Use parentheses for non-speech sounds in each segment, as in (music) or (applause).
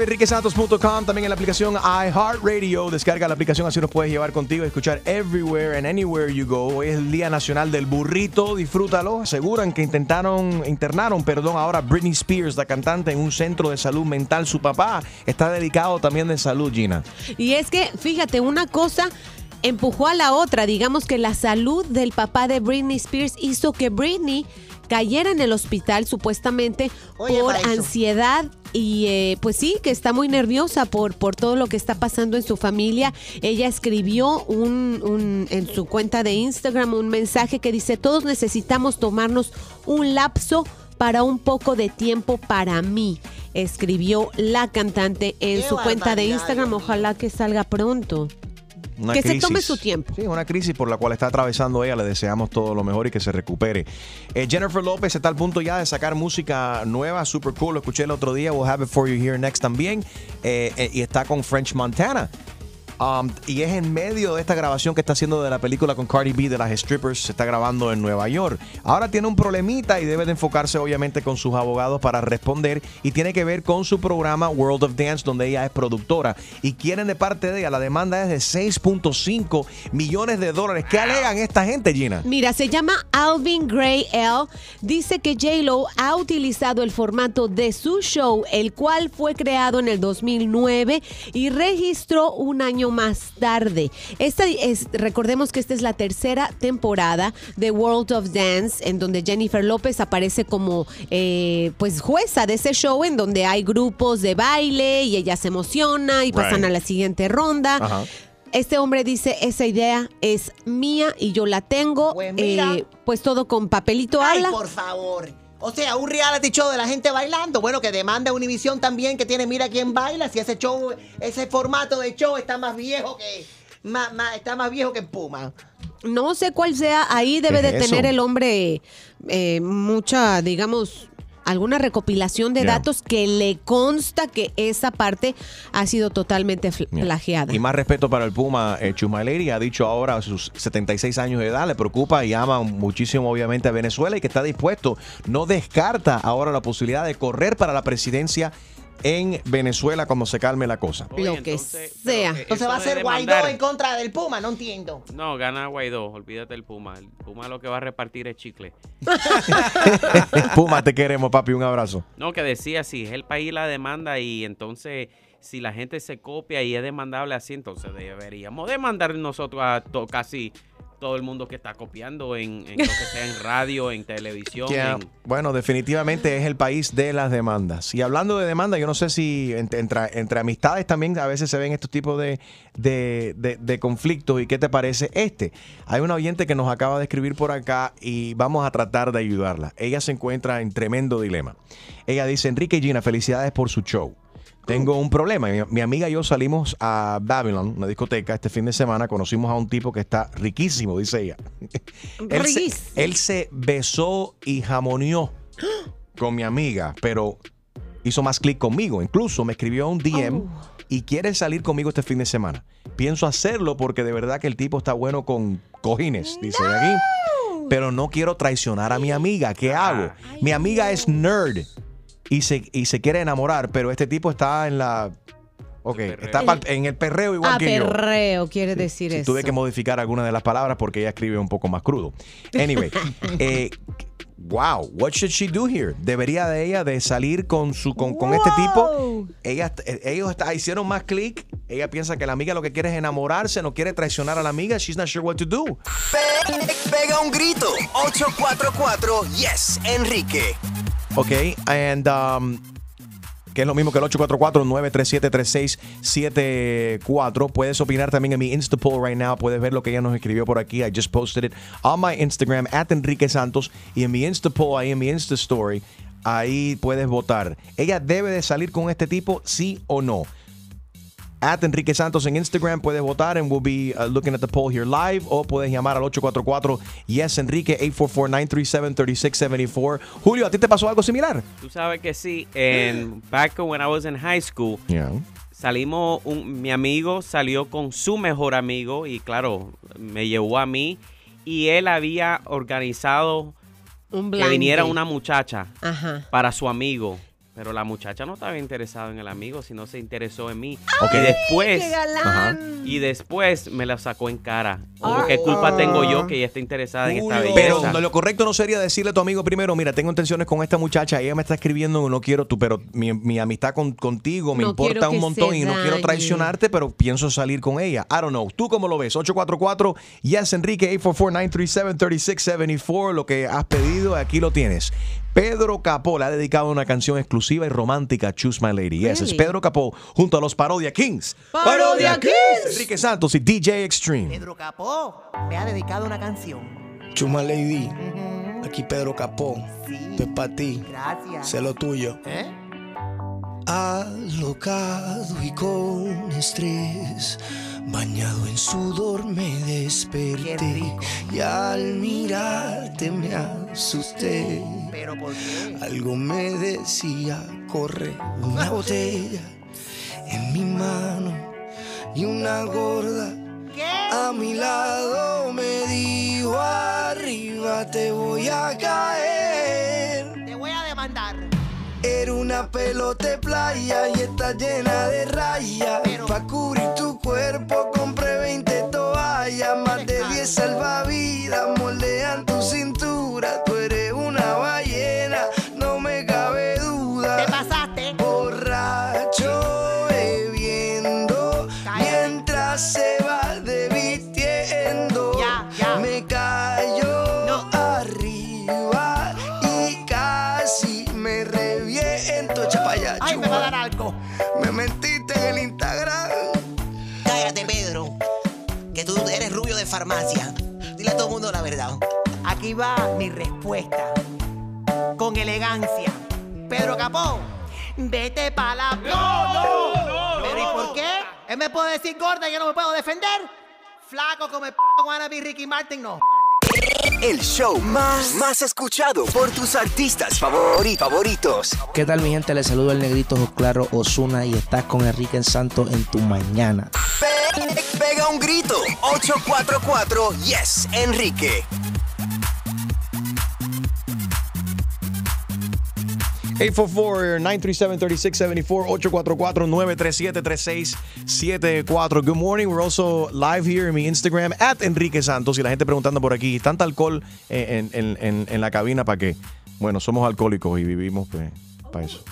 Live, enriquesantos.com, también en la aplicación iHeartRadio. Descarga la aplicación, así nos puedes llevar contigo y escuchar everywhere and anywhere you go. Hoy es el Día Nacional del Burrito, disfrútalo. Aseguran que intentaron, internaron, perdón, ahora Britney Spears, la cantante, en un centro de salud mental. Su papá está dedicado también de salud, Gina. Y es que, fíjate, una cosa empujó a la otra. Digamos que la salud del papá de Britney Spears hizo que Britney cayera en el hospital supuestamente Oye, por ansiedad y eh, pues sí, que está muy nerviosa por, por todo lo que está pasando en su familia. Ella escribió un, un- en su cuenta de Instagram un mensaje que dice, todos necesitamos tomarnos un lapso para un poco de tiempo para mí, escribió la cantante en Qué su cuenta de Instagram. Ojalá que salga pronto. Una Que se tome su tiempo. Sí, una crisis por la cual está atravesando ella. Le deseamos todo lo mejor y que se recupere. Eh, Jennifer López está al punto ya de sacar música nueva, super cool. Lo escuché el otro día. We'll have it for you here next también. Eh, eh, y está con French Montana. Um, y es en medio de esta grabación que está haciendo de la película con Cardi B de las strippers, se está grabando en Nueva York. Ahora tiene un problemita y debe de enfocarse obviamente con sus abogados para responder y tiene que ver con su programa World of Dance donde ella es productora y quieren de parte de ella, la demanda es de 6.5 millones de dólares. ¿Qué alegan esta gente, Gina? Mira, se llama Alvin Gray L. Dice que J-Lo ha utilizado el formato de su show, el cual fue creado en el 2009 y registró un año más tarde. Esta es, recordemos que esta es la tercera temporada de World of Dance, en donde Jennifer López aparece como eh, pues jueza de ese show, en donde hay grupos de baile y ella se emociona y pasan Right. a la siguiente ronda. Ajá. Este hombre dice, esa idea es mía y yo la tengo. Pues mira. Eh, pues todo con papelito Ay, habla. por favor. O sea, un reality show de la gente bailando. Bueno, que demanda Univision también, que tiene Mira quién baila. Si ese show, ese formato de show está más viejo que. más- más- está más viejo que Puma. No sé cuál sea, ahí debe ¿Qué de tener eso? el hombre eh, mucha, digamos, alguna recopilación de datos que le consta que esa parte ha sido totalmente Mira, plagiada. Y más respeto para el Puma, eh, Chuma Lady ha dicho ahora a sus 76 años de edad, le preocupa y ama muchísimo obviamente a Venezuela y que está dispuesto, no descarta ahora la posibilidad de correr para la presidencia en Venezuela cuando se calme la cosa. Lo que entonces, sea. pero, eh, Entonces eso va a de ser Guaidó demandar- en contra del Puma, no entiendo. No, gana Guaidó, olvídate del Puma. El Puma lo que va a repartir es chicle. (laughs) Puma, te queremos, papi, un abrazo. No, que decía, si es el país la demanda y entonces si la gente se copia y es demandable así, entonces deberíamos demandar nosotros a to- casi todo el mundo que está copiando en, en lo que sea en radio, en televisión. Yeah. en- Bueno, definitivamente es el país de las demandas. Y hablando de demandas, yo no sé si entre, amistades también a veces se ven estos tipos de, de- de- de conflictos. ¿Y qué te parece este? Hay una oyente que nos acaba de escribir por acá y vamos a tratar de ayudarla. Ella se encuentra en tremendo dilema. Ella dice, Enrique y Gina, felicidades por su show. Tengo un problema. Mi, mi amiga y yo salimos a Babylon, una discoteca, este fin de semana. Conocimos a un tipo que está riquísimo, dice ella. (laughs) Él se, él se besó y jamoneó con mi amiga, pero hizo más clic conmigo. Incluso me escribió un DM y quiere salir conmigo este fin de semana. Pienso hacerlo porque de verdad que el tipo está bueno con cojines, dice de aquí. Pero no quiero traicionar a mi amiga. ¿Qué hago? Mi amiga es nerd y se, y se quiere enamorar, pero este tipo está en la... Ok, perreo. está en el perreo igual Ah, que yo. perreo, quiere decir Sí, eso. tuve que modificar algunas de las palabras porque ella escribe un poco más crudo. Anyway, (laughs) eh, Wow, what should she do here? Debería de ella de salir con su con, con este tipo. Ella, eh, ellos está- hicieron más clic. Ella piensa que la amiga lo que quiere es enamorarse, no quiere traicionar a la amiga. She's not sure what to do. Pe- pega un grito. 844 Yes, Enrique. Ok, and um, que es lo mismo que el 844-937-3674. Puedes opinar también en mi Insta poll right now. Puedes ver lo que ella nos escribió por aquí. I just posted it on my Instagram, at Enrique Santos. Y en mi Insta poll, ahí en mi Insta story, ahí puedes votar. ¿Ella debe de salir con este tipo, sí o no? At Enrique Santos en Instagram puedes votar and we'll be uh, looking at the poll here live o puedes llamar al 844 Yes Enrique 844-937-3674. Julio, ¿a ti te pasó algo similar? Tú sabes que sí. En, back when I was in high school, Yeah. salimos, un- mi amigo salió con su mejor amigo y claro, me llevó a mí y él había organizado Un que viniera una muchacha Ajá. para su amigo. Pero la muchacha no estaba interesada en el amigo, sino se interesó en mí. Ok. Y después, ¡Qué galán! y después me la sacó en cara. Como, ¿Qué culpa tengo yo que ella esté interesada en esta Pero belleza? no, lo correcto no sería decirle a tu amigo primero, mira, tengo intenciones con esta muchacha, ella me está escribiendo, no quiero tú, pero mi, mi amistad con- contigo me No importa un montón y no quiero traicionarte, pero pienso salir con ella. I don't know. ¿Tú cómo lo ves? 844 Yes Enrique 844-937-3674. Lo que has pedido, aquí lo tienes. Pedro Capó le ha dedicado una canción exclusiva y romántica, Choose My Lady. Yes, es? Pedro Capó junto a los Parodia Kings. ¡Parodia Kings! Enrique Santos y DJ Extreme. Pedro Capó me ha dedicado una canción. Chuma Lady, aquí Pedro Capó. Sí. Esto es para ti, Gracias. sé lo tuyo. ¿Eh? Alocado y con estrés, bañado en sudor me desperté. Y al mirarte me asusté. ¿Pero por qué? Algo me decía, corre una (laughs) botella en mi mano y una gorda ¿Qué? a mi lado me dijo arriba te voy a caer. Te voy a demandar. Era una pelota de playa y está llena de rayas. Pa' cubrir tu cuerpo compré 20 toallas, más de 10 salvavidas Con elegancia. Pedro Capó, vete pa' la... ¡No, no! ¿Pero y por qué? Él me puede decir gorda y yo no me puedo defender. Flaco como el p*** wannabe Ricky Martin, no. El show más, más escuchado por tus artistas favori- favoritos. ¿Qué tal mi gente? Les saludo el negrito Claro Osuna y estás con Enrique Santos en tu mañana. Pe- pega un grito. 844 Yes, Enrique. 844-937-3674, 844-937-3674. Good morning. We're also live here in mi Instagram, at Enrique Santos. Y la gente preguntando por aquí, ¿tanta alcohol en, en- en- en la cabina para qué? Bueno, somos alcohólicos y vivimos pues, para eso.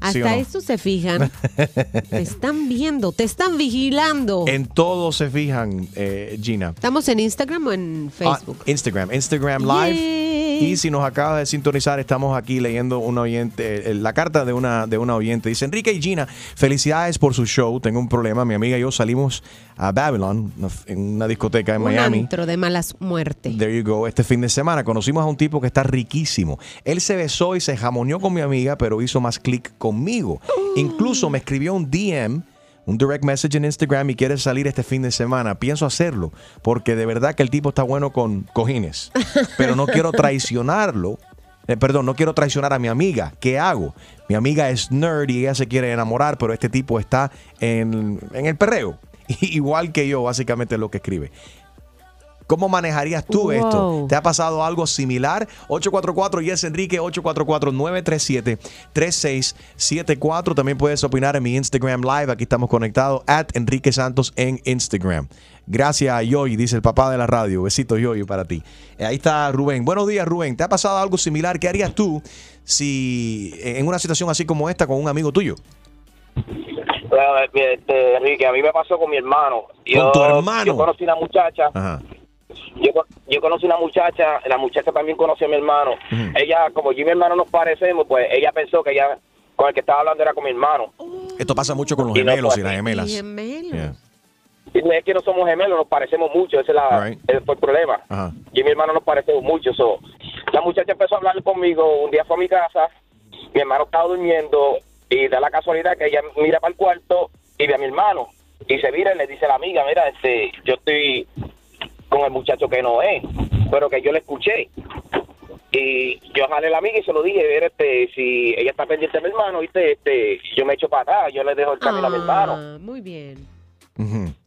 ¿Sí Hasta no? eso se fijan. (laughs) te están viendo, te están vigilando. En todo se fijan, eh, Gina. ¿Estamos en Instagram o en Facebook? Ah, Instagram, Instagram Live. Y si nos acaba de sintonizar, estamos aquí leyendo una oyente, eh, la carta de una, de una oyente. Dice, Enrique y Gina, felicidades por su show. Tengo un problema. Mi amiga y yo salimos a Babylon, en una discoteca en Un Miami. antro de malas muertes. There you go. Este fin de semana conocimos a un tipo que está riquísimo. Él se besó y se jamoneó con mi amiga, pero hizo más clic conmigo. Incluso me escribió un DM, un direct message en Instagram y quiere salir este fin de semana. Pienso hacerlo, porque de verdad que el tipo está bueno con cojines. Pero no quiero traicionarlo. Eh, perdón, no quiero traicionar a mi amiga. ¿Qué hago? Mi amiga es nerd y ella se quiere enamorar, pero este tipo está en, en el perreo. (laughs) Igual que yo, básicamente lo que escribe. ¿Cómo manejarías tú Wow. esto? ¿Te ha pasado algo similar? 844 Yes Enrique 844-937-3674. También puedes opinar en mi Instagram Live. Aquí estamos conectados at Enrique Santos en Instagram. Gracias, Yoyi, dice el papá de la radio. Besitos, Yoyi, para ti. Ahí está Rubén. Buenos días, Rubén. ¿Te ha pasado algo similar? ¿Qué harías tú si en una situación así como esta con un amigo tuyo? Bueno, este, Enrique, a mí me pasó con mi hermano. ¿Con tu hermano? Yo conocí una muchacha. Ajá. Yo, yo conocí una muchacha, la muchacha también conoció a mi hermano. Ella, como yo y mi hermano nos parecemos, pues ella pensó que ella con el que estaba hablando era con mi hermano. Esto pasa mucho con los Y no gemelos y las gemelas. Gemelos. Yeah. Y no es que no somos gemelos, nos parecemos mucho, ese es la, Right. ese fue el problema. Ajá. Yo y mi hermano nos parecemos mucho. so. La muchacha empezó a hablar conmigo, un día fue a mi casa, mi hermano estaba durmiendo y da la casualidad que ella mira para el cuarto y ve a mi hermano. Y se mira y le dice a la amiga, mira, este, yo estoy con el muchacho que no es, pero que yo le escuché. Y yo jalé a la amiga y se lo dije, ver, este, si ella está pendiente de mi hermano, ¿viste? Este, yo me echo para atrás, yo le dejo el camino a mi hermano. Ah, muy bien.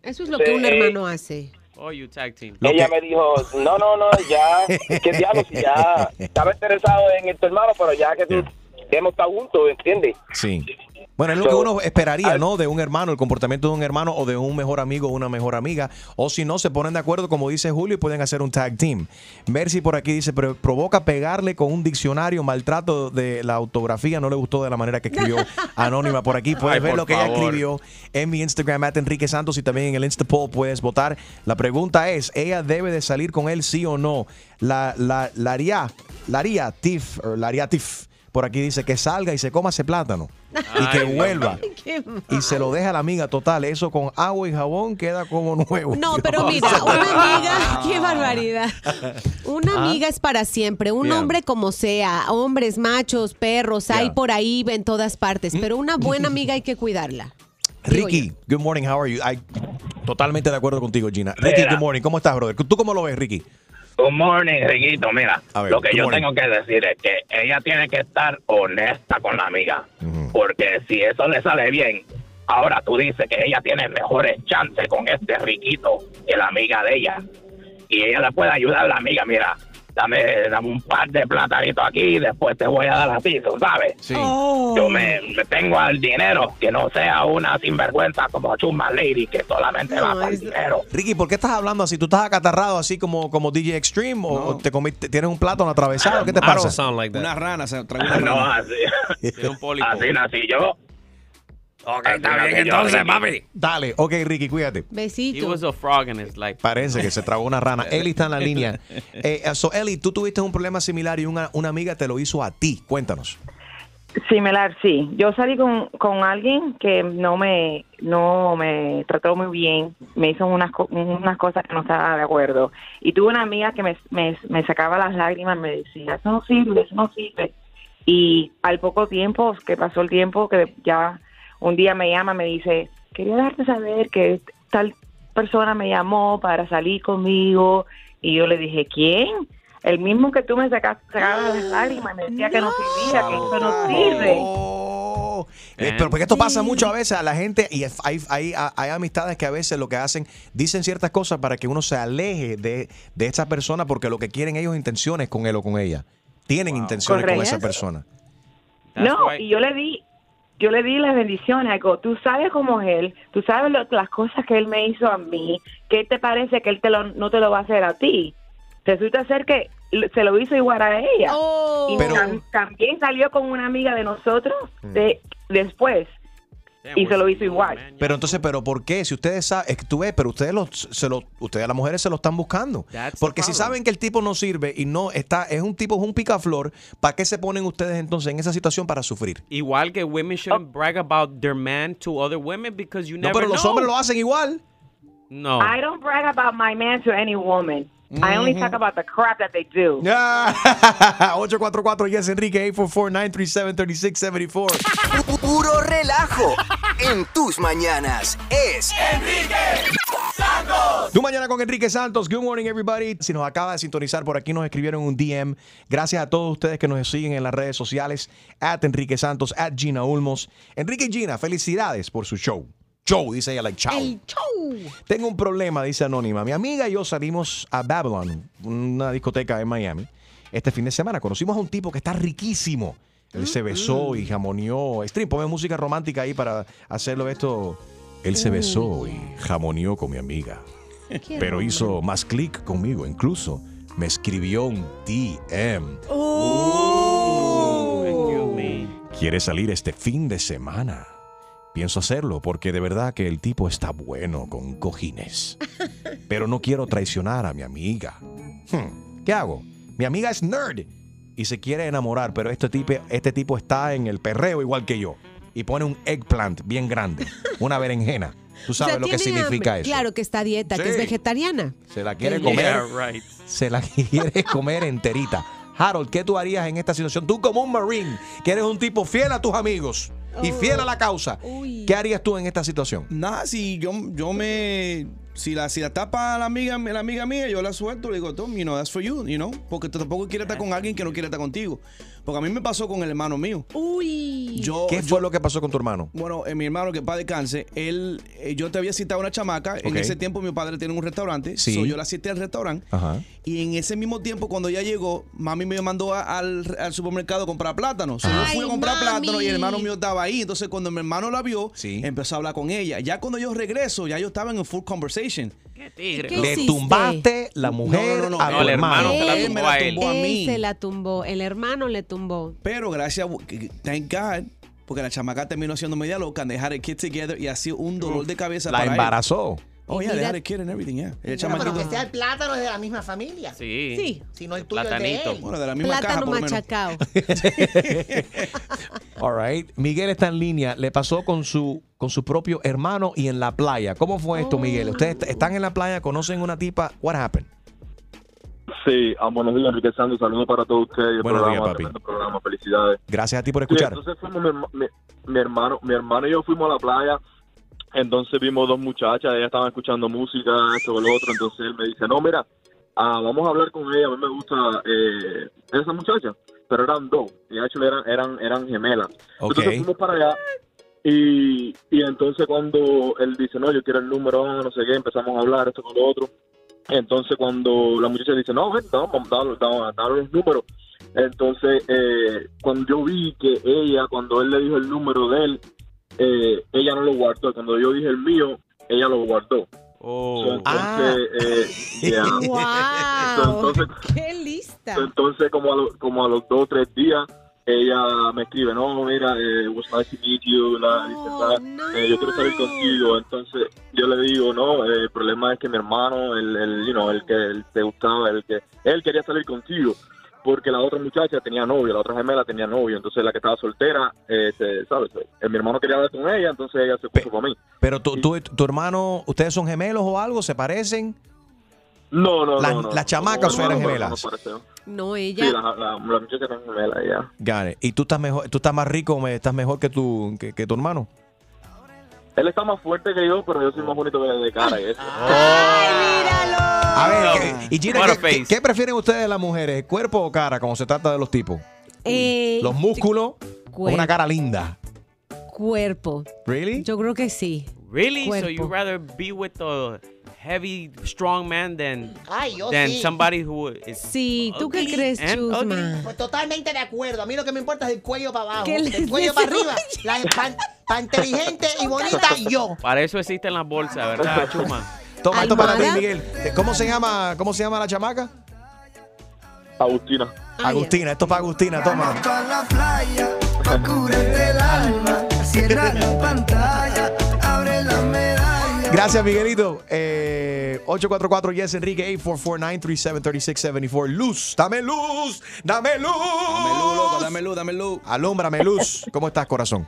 Eso es lo que un eh, hermano hace. Oh, you tag team. Ella me dijo, no, no, no, ya, qué diablo, si ya (laughs) estaba interesado en tu hermano, pero ya que tú, ya hemos estado juntos, ¿entiendes? Sí. Bueno, es lo que uno esperaría, ¿no? De un hermano, el comportamiento de un hermano o de un mejor amigo o una mejor amiga. O si no, se ponen de acuerdo, como dice Julio, y pueden hacer un tag team. Mercy por aquí dice, pero provoca pegarle con un diccionario, maltrato de la ortografía, no le gustó de la manera que escribió (laughs) Anónima por aquí. Puedes Ay, ver lo que ella escribió en mi Instagram, at Enrique Santos, y también en el Instapoll puedes votar. La pregunta es, ¿ella debe de salir con él sí o no? La, la, la haría, la haría Tiff, o la haría Tiff. Por aquí dice que salga y se coma ese plátano. y que vuelva. (laughs) Y se lo deja a la amiga total. Eso con agua y jabón queda como (laughs) nuevo. No, pero mira, (laughs) una amiga, qué barbaridad. Una amiga es para siempre, un Yeah. hombre como sea, hombres, machos, perros, hay Yeah. por ahí en todas partes, pero una buena amiga hay que cuidarla. Ricky, good morning, how are you? I- totalmente de acuerdo contigo, Gina. Ricky, good morning, ¿cómo estás, brother? ¿Tú cómo lo ves, Ricky? Good morning, Riquito. Mira, ver, lo que yo morning. tengo que decir es que ella tiene que estar honesta con la amiga. Porque si eso le sale bien, ahora tú dices que ella tiene mejores chances con este Riquito que la amiga de ella. Y ella le puede ayudar a la amiga. Mira, dame, dame un par de platanitos aquí y después te voy a dar a ti, ¿tú ¿sabes? Sí. Yo me, me tengo al dinero, que no sea una sinvergüenza como Chuma Lady que solamente va No, para el es- dinero. Ricky, ¿por qué estás hablando así? ¿Tú estás acatarrado así como, como DJ Extreme? ¿O o te comiste, tienes un plátano atravesado? ¿Qué te pasa? like that. Una rana, se (laughs) una No, rana. así, Tiene un pólipo. así nací yo. Ok, está bien entonces, papi. Dale, ok, Ricky, cuídate. He Besito. was a frog in his life. Parece que se tragó una rana. (laughs) Eli está en la línea. Eh, so, Eli, tú tuviste un problema similar y una, una amiga te lo hizo a ti. Cuéntanos. Similar, sí. Yo salí con, con alguien que no me no me trató muy bien, me hizo unas, co- unas cosas que no estaba de acuerdo. Y tuve una amiga que me, me, me sacaba las lágrimas, me decía, eso no sirve, eso no sirve. Y al poco tiempo, que pasó el tiempo, que ya un día me llama, me dice, quería darte saber que tal persona me llamó para salir conmigo. Y yo le dije, ¿quién? El mismo que tú me sacas, sacabas las lágrimas, me decía que no servía, que eso no sirve. Oh. Eh, pero porque esto pasa mucho a veces a la gente y hay, hay, hay amistades que a veces lo que hacen, dicen ciertas cosas para que uno se aleje de, de esa persona porque lo que quieren ellos intenciones con él o con ella. Tienen intenciones con esa persona. That's No, why- y yo le di, yo le di las bendiciones. Algo, tú sabes cómo es él, tú sabes lo- las cosas que él me hizo a mí. ¿Qué te parece que él te lo, no te lo va a hacer a ti? Resulta ser que se lo hizo igual a ella. Oh. Y Pero- tam- también salió con una amiga de nosotros de después y se lo hizo igual. Pero entonces, ¿pero por qué? Si ustedes saben, es que tú ves, pero ustedes los, se lo, ustedes las mujeres se lo están buscando. That's Porque si saben que el tipo no sirve y no está, es un tipo, es un picaflor, ¿para qué se ponen ustedes entonces en esa situación para sufrir? Igual que women shouldn't brag about their man to other women because you No, never pero los hombres lo hacen igual. No. I don't brag about my man to any woman. I only talk about the crap that they do. (laughs) 844 Yes Enrique 844-937-3674. Puro relajo en tus mañanas. Es Tu mañana con Enrique Santos. Good morning, everybody. Si nos acaba de sintonizar por aquí, nos escribieron un DM. Gracias a todos ustedes que nos siguen en las redes sociales. At Enrique Santos, at Gina Ulmos. Enrique y Gina, felicidades por su show. Show, dice ella, like chao. El show. Tengo un problema, dice Anónima. Mi amiga y yo salimos a Babylon, una discoteca en Miami, este fin de semana. Conocimos a un tipo que está riquísimo. Él se besó y jamoneó. Stream, ponme música romántica ahí para hacerlo esto. Él se besó y jamoneó con mi amiga. pero hizo más clic conmigo. Incluso me escribió un DM. Quiere salir este fin de semana. Pienso hacerlo porque de verdad que el tipo está bueno con cojines. (laughs) Pero no quiero traicionar a mi amiga. Hmm, ¿Qué hago? Mi amiga es nerd y se quiere enamorar, pero este tipo, este tipo está en el perreo igual que yo. Y pone un eggplant bien grande, una berenjena. (laughs) Tú O sea, sabes lo que significa hambre. eso. Claro que está a dieta, que es Sí. vegetariana. Se la quiere Yeah, comer. right. Se la (laughs) quiere comer enterita. Harold, ¿qué tú harías en esta situación? Tú como un marine, que eres un tipo fiel a tus amigos y fiel a la causa. ¿Qué harías tú en esta situación? Nada, si yo, yo me. Si la, si la tapa la amiga, la amiga mía, yo la suelto, le digo, Tom, you know, that's for you, you know. Porque tú tampoco quieres estar con alguien que no quiere estar contigo. Porque a mí me pasó con el hermano mío. Uy. Yo, ¿Qué fue lo que pasó con tu hermano? Bueno, eh, mi hermano que padre descanse, él, eh, yo te había citado a una chamaca. En ese tiempo mi padre tiene un restaurante. Sí. so yo la cité al restaurante. Ajá. Y en ese mismo tiempo, cuando ella llegó, mami me mandó a- al, al supermercado a comprar plátanos. So, yo fui a comprar mami. plátanos y el hermano mío estaba ahí. Entonces, cuando mi hermano la vio, empezó a hablar con ella. Ya cuando yo regreso, ya yo estaba en full conversation. Qué tigre. ¿Qué Le hiciste? tumbaste la mujer No, no, no, a no, tu el hermano. hermano se la Él, tumbó a él. él mí. se la tumbó, el hermano le tumbó. Pero gracias, a- thank God, porque la chamaca terminó siendo media loca, they had a kid together y ha sido un dolor de cabeza La para él. embarazó. Oh, Y yeah, they had a kid and everything, yeah. El Bueno, pero que sea el plátano es de la misma familia. Sí. Sí. Si no el tuyo es de Platanito. él. Bueno, de la misma caja, Plátano por lo menos. machacado. (laughs) (laughs) All right. Miguel está en línea. Le pasó con su, con su propio hermano y en la playa. ¿Cómo fue esto, Miguel? Ustedes est- están en la playa, conocen una tipa. What happened? Sí, buenos días, Enrique Santos. Saludos para todos ustedes. El Buenos días, papi. programa, felicidades. Gracias a ti por Sí, escuchar. entonces fuimos mi, herma- mi- mi hermano, mi hermano y yo fuimos a la playa. Entonces vimos dos muchachas, ellas estaban escuchando música, esto y lo otro. Entonces él me dice, no, mira, ah, vamos a hablar con ella. A mí me gusta eh, esa muchacha. Pero eran dos. Y actually eran, eran, eran gemelas. Entonces fuimos para allá. Y, y entonces cuando él dice, no, yo quiero el número, no sé qué, empezamos a hablar esto con lo otro. Entonces cuando la muchacha dice, no, ven, vamos a dar los números. Entonces, eh, cuando yo vi que ella, cuando él le dijo el número de él, eh, ella no lo guardó. Cuando yo dije el mío, ella lo guardó. Oh. So, entonces, eh, (laughs) yeah. So, ¡Wow! entonces, ¡Qué lista! entonces como a, lo- como a los dos o tres días, ella me escribe, no, mira, eh, it was nice to meet you, la, dice, "Ah, eh, yo quiero salir contigo. Entonces yo le digo, no, eh, el problema es que mi hermano, el, el, you know, el que el te gustaba, el que él quería salir contigo. Porque la otra muchacha tenía novio, la otra gemela tenía novio, entonces la que estaba soltera, eh, se- ¿sabes? Eh, mi hermano quería hablar con ella, entonces ella se puso con mí. Pero tu, tu, tu hermano, ¿ustedes son gemelos o algo? ¿Se parecen? No, no, Las- no. no. las chamacas No, eran no, gemelas. no. No, Sí, ella. la, la, la muchacha era gemela, ya. ¿Y tú estás mejor, tú estás más rico, me- estás mejor que tu, que, que tu hermano? Él está más fuerte que yo, pero yo soy más bonito que de cara y eso. A ver, ¿qué- y Gina, ¿qué, qué- face. qué prefieren ustedes las mujeres? ¿Cuerpo o cara? Como se trata de los tipos. Eh, ¿Los músculos o una cara linda? Cuerpo. ¿Really? Yo creo que sí. Really? So Cuerpo. you rather be with a heavy, strong man than Ay, yo than sí. somebody who is Sí, ¿tú qué crees, Chusma? Pues totalmente de acuerdo. A mí lo que me importa es el cuello para abajo. ¿Qué les El cuello para arriba. La, para inteligente y (laughs) bonita yo. Para eso existen las bolsas, ¿verdad, Chuma? Toma esto para ti. Miguel. ¿Cómo se llama, cómo se llama la chamaca? Agustina. Agustina, esto es para Agustina, toma. Pa' la playa, pa' curarte el alma. Cierra la pantalla, abre la medalla. Gracias, Miguelito. Eh, 844 Yes Enrique 844-937-3674. Luz, dame luz, dame luz. Dame luz, loco, dame luz, dame luz. Alúmbrame, Luz. ¿Cómo estás, corazón?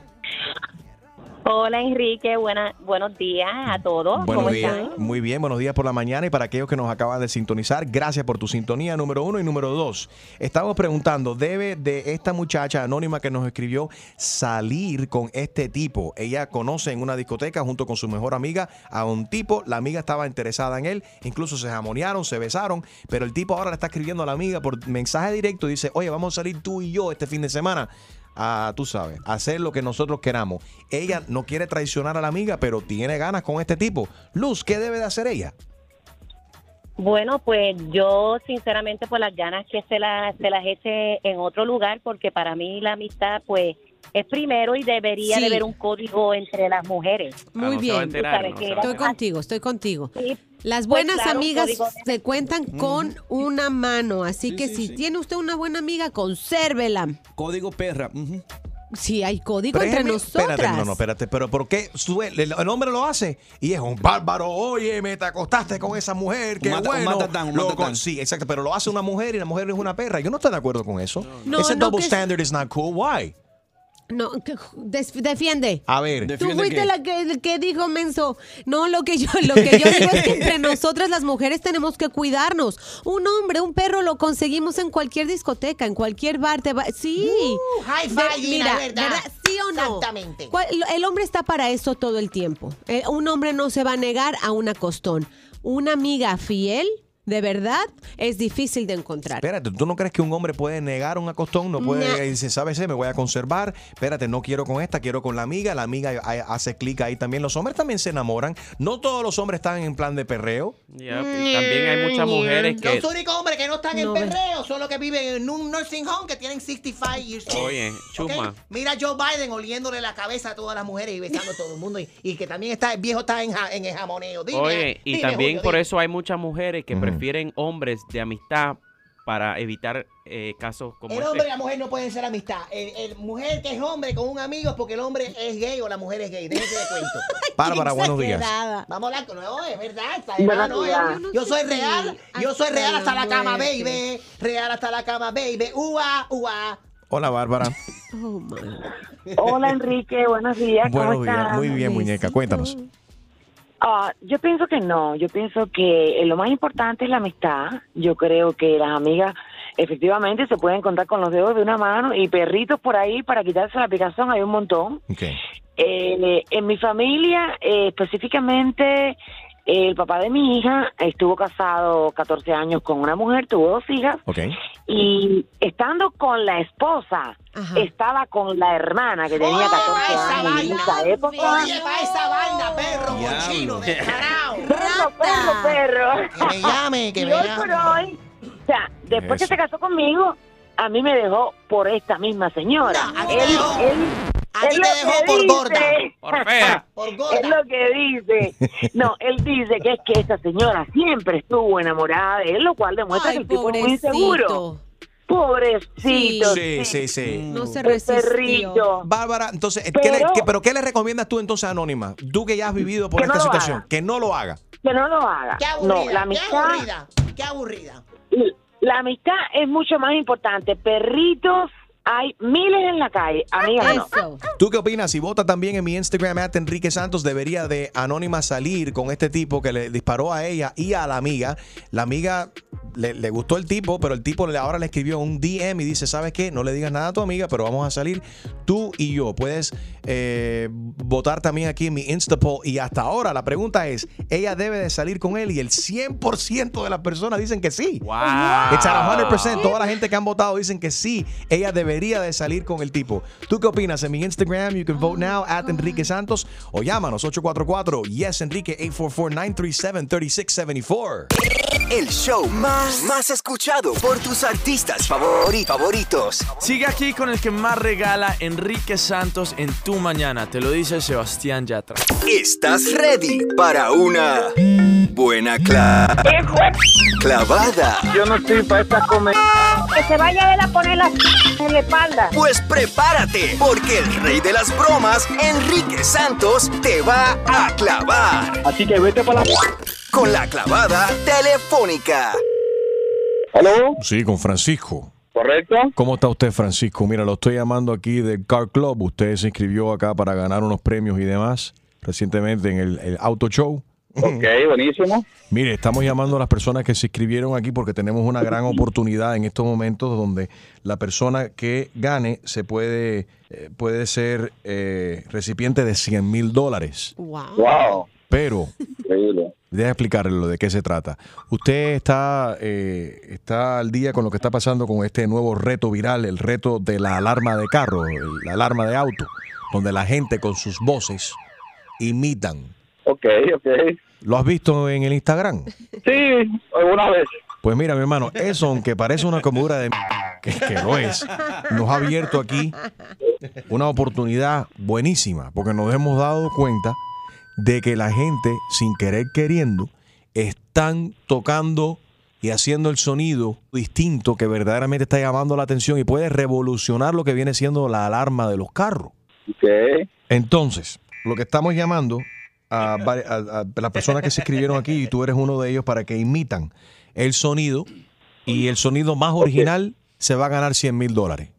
Hola Enrique, buena, buenos días a todos. Buenos ¿Cómo días. están? Muy bien, buenos días por la mañana y para aquellos que nos acaban de sintonizar, gracias por tu sintonía, número uno y número dos. Estamos preguntando, ¿debe de esta muchacha anónima que nos escribió salir con este tipo? Ella conoce en una discoteca junto con su mejor amiga a un tipo, la amiga estaba interesada en él, incluso se jamonearon, se besaron, pero el tipo ahora le está escribiendo a la amiga por mensaje directo y dice, oye, vamos a salir tú y yo este fin de semana a, tú sabes, hacer lo que nosotros queramos. Ella no quiere traicionar a la amiga, pero tiene ganas con este tipo. Luz, ¿qué debe de hacer ella? Bueno, pues yo sinceramente por las ganas que se las, se las eche en otro lugar, porque para mí la amistad pues es primero y debería Sí. de haber un código entre las mujeres. Muy bien. Estoy contigo, estoy contigo. Sí, Las pues buenas claro, amigas se cuentan con una mano, así que si tiene usted una buena amiga, consérvela. Código perra. ujú. Si hay código Pero entre déjeme- nosotras. Espérate, no, no, espérate. Pero ¿por qué su- el, el hombre lo hace? Y es un bárbaro. Oye, me te acostaste con esa mujer. Qué Un mata- un bueno. matatán, un Lo matatán. con- sí, exacto. Pero lo hace una mujer y la mujer es una perra. Yo no estoy de acuerdo con eso. No, Ese no, double que- standard is not cool. Why? No, que- des- defiende. A ver. Tú fuiste la que, que dijo Menso. No, lo que yo lo que yo digo es que entre (laughs) nosotras las mujeres tenemos que cuidarnos. Un hombre, un perro lo conseguimos en cualquier discoteca, en cualquier bar. Te va, sí. Uh, high De- five, Gina, ¿verdad? ¿Sí o no? Exactamente. ¿Cuál- El hombre está para eso todo el tiempo. Eh, un hombre no se va a negar a una costón. Una amiga fiel, de verdad, es difícil de encontrar. Espérate, ¿tú no crees que un hombre puede negar un acostón? No puede No. decir, ¿sabes qué? Me voy a conservar. Espérate, no quiero con esta, quiero con la amiga. La amiga ha- hace clic ahí también. Los hombres también se enamoran. No todos los hombres están en plan de perreo. También hay muchas mujeres que... Los únicos hombres que no están No, en perreo son los que viven en un nursing home que tienen 65 years old. Oye, chuma. Mira a Joe Biden oliéndole la cabeza a todas las mujeres y besando a todo el mundo. Y, y que también está, el viejo está en, ja- en el jamoneo. Dime, Oye, y dime, también Julio, por dime. eso hay muchas mujeres que prefieren hombres de amistad para evitar eh, casos como El este. hombre y la mujer no pueden ser amistad. El, el mujer que es hombre con un amigo es porque el hombre es gay o la mujer es gay. Déjense de cuento. (laughs) Bárbara, buenos días. Vamos a hablar con no, es verdad. Está no, días. yo- soy real. Yo soy real hasta la cama, baby. Real hasta la cama, baby. Ua, ua. Hola, Bárbara. (laughs) Oh, (laughs) Hola Enrique, buenos días. ¿Cómo Buenos días. Muy bien, muñeca. Cuéntanos. Ah, yo pienso que no, yo pienso que lo más importante es la amistad. Yo creo que las amigas efectivamente se pueden contar con los dedos de una mano y perritos por ahí para quitarse la aplicación hay un montón. Eh, en mi familia, eh, específicamente, el papá de mi hija estuvo casado 14 años con una mujer, tuvo dos hijas Ok. y estando con la esposa, estaba con la hermana que tenía 14 años en esa época. Oye, para esa vaina, perro, cochino, (laughs) descarado. Perro, perro, perro. Que me llame, que y me hoy llame. por hoy, o sea, después que Eso. se casó conmigo, a mí me dejó por esta misma señora. a ti él, te dejó. él- A te por dice- gorda. (laughs) Por fea. Por gorda. Es lo que dice. No, él dice que es que esa señora siempre estuvo enamorada de él, lo cual demuestra que el tipo es muy inseguro. Pobrecito. Sí, sí, sí. No se resistió. perrito. Bárbara, entonces, ¿qué le- Pero- qué- ¿pero qué le recomiendas tú entonces, Anónima? Tú que ya has vivido por esta no situación. haga. Que no lo haga. Que no lo haga. Qué aburrida, no, la qué amistad. aburrida, qué aburrida. La amistad es mucho más importante. Perritos hay miles en la calle. Amiga, no. ¿Tú qué opinas? Si vota también en mi Instagram, at Enrique Santos, debería de Anónima salir con este tipo que le disparó a ella y a la amiga. La amiga le, le gustó el tipo, pero el tipo le- ahora le escribió un DM y dice, ¿sabes qué? No le digas nada a tu amiga, pero vamos a salir tú y yo. Puedes eh, votar también aquí en mi Instapoll. Y hasta ahora la pregunta es, ¿ella debe de salir con él? Y el 100% de las personas dicen que sí. Wow. It's at 100%. Toda la gente que han votado dicen que sí, ella debería de salir con el tipo. ¿Tú qué opinas? En mi Instagram, you can vote now at Enrique Santos o llámanos 844 Yes Enrique 844-937-3674. El show más, más escuchado por tus artistas favori- favoritos. Sigue aquí con el que más regala Enrique Santos en tu mañana. Te lo dice Sebastián Yatra. ¿Estás ready para una buena cla- clavada? Yo no estoy para esta comer. Que se vaya a él a poner la en la espalda. Pues prepárate, porque el rey de las bromas, Enrique Santos, te va a clavar. Así que vete para la... Con la clavada telefónica. ¿Aló? Sí, con Francisco. ¿Correcto? ¿Cómo está usted, Francisco? Mira, lo estoy llamando aquí del Car Club. Usted se inscribió acá para ganar unos premios y demás recientemente en el, el Auto Show. Ok, buenísimo. Mire, estamos llamando a las personas que se inscribieron aquí porque tenemos una gran (laughs) oportunidad en estos momentos donde la persona que gane se puede, eh, puede ser eh, recipiente de 100 mil dólares. Wow. Pero, Increíble. déjame explicarle lo de qué se trata. Usted está, eh, está al día con lo que está pasando con este nuevo reto viral, el reto de la alarma de carro, el- la alarma de auto, donde la gente con sus voces imitan. Ok, ok. ¿Lo has visto en el Instagram? Sí, alguna vez. Pues mira, mi hermano, eso aunque parece una comodura de... que, que lo es, nos ha abierto aquí una oportunidad buenísima, porque nos hemos dado cuenta de que la gente, sin querer queriendo, están tocando y haciendo el sonido distinto que verdaderamente está llamando la atención y puede revolucionar lo que viene siendo la alarma de los carros. Entonces, lo que estamos llamando a, (laughs) a- a las personas que se escribieron aquí, y tú eres uno de ellos, para que imitan el sonido y el sonido más original se va a ganar 100 mil dólares.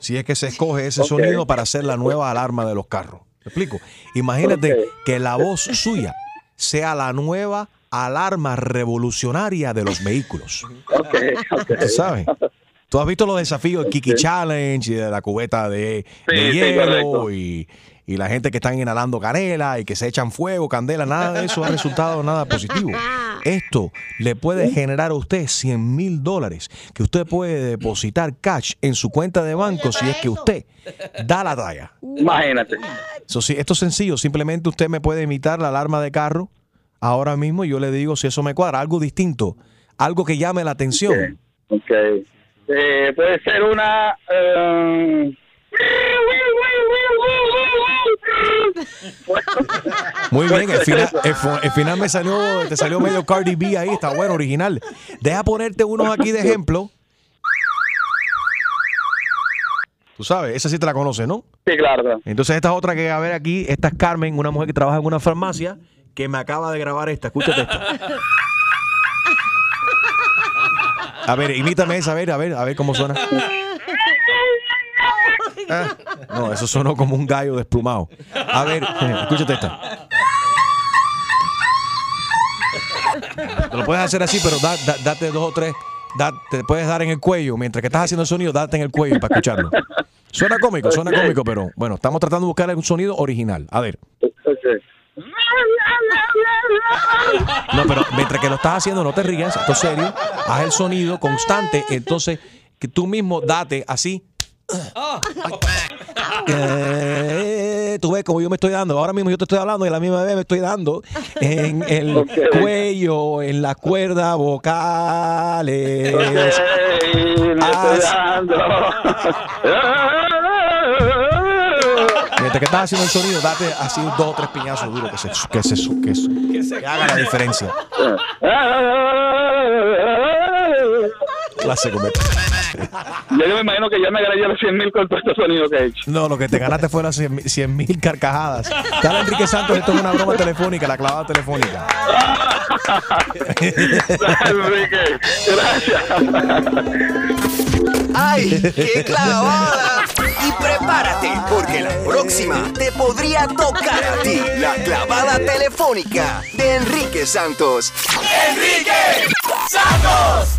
Si es que se escoge ese sonido para hacer la nueva alarma de los carros. ¿Me explico? Imagínate que la voz suya sea la nueva alarma revolucionaria de los vehículos. Ok, ok. ¿Tú sabes? Tú has visto los desafíos de Kiki Challenge y de la cubeta de, Sí, de sí, hielo y, y la gente que están inhalando canela y que se echan fuego, candela, nada de eso ha resultado nada positivo. (laughs) Esto le puede generar a usted 100 mil dólares que usted puede depositar cash en su cuenta de banco si es que usted da la talla. (laughs) Imagínate. Eso sí, esto es sencillo. Simplemente usted me puede imitar la alarma de carro ahora mismo y yo le digo si eso me cuadra. Algo distinto, algo que llame la atención. Ok. Eh, puede ser una... eh, (laughs) Muy bien, el final, el, fu- el final me salió, te salió medio Cardi B ahí, está bueno, original. Deja ponerte unos aquí de ejemplo. Tú sabes, esa sí te la conoces, ¿no? Sí, claro. Entonces esta es otra que a ver aquí, esta es Carmen, una mujer que trabaja en una farmacia, que me acaba de grabar esta. Escúchate esta. A ver, imítame esa, a ver, a ver, a ver cómo suena. Ah, no, eso sonó como un gallo desplumado. A ver, escúchate esta. Te lo puedes hacer así, pero da- da- date dos o tres. da- te puedes dar en el cuello. Mientras que estás haciendo el sonido, date en el cuello para escucharlo. Suena cómico, suena cómico, pero bueno, estamos tratando de buscar un sonido original. A ver. No, pero mientras que lo estás haciendo, no te rías, esto es serio. Haz el sonido constante, entonces que tú mismo date así. Eh, tú ves como yo me estoy dando. Ahora mismo yo te estoy hablando y a la misma vez me estoy dando en el cuello, en las cuerdas vocales. me estoy dando. Mientras que estás haciendo el sonido, date así dos o tres piñazos duros que se, que se, que se- que haga la diferencia. (laughs) Clase como- Ya yo me imagino que ya me gané los 100 mil con todo este sonido que he hecho. No, lo que te ganaste fueron 100 mil carcajadas. Habla Enrique Santos, esto es una broma telefónica, la clavada telefónica. Enrique, ¡Ay, qué clavada! Y prepárate, porque la próxima te podría tocar a ti la clavada telefónica de Enrique Santos. ¡Enrique Santos!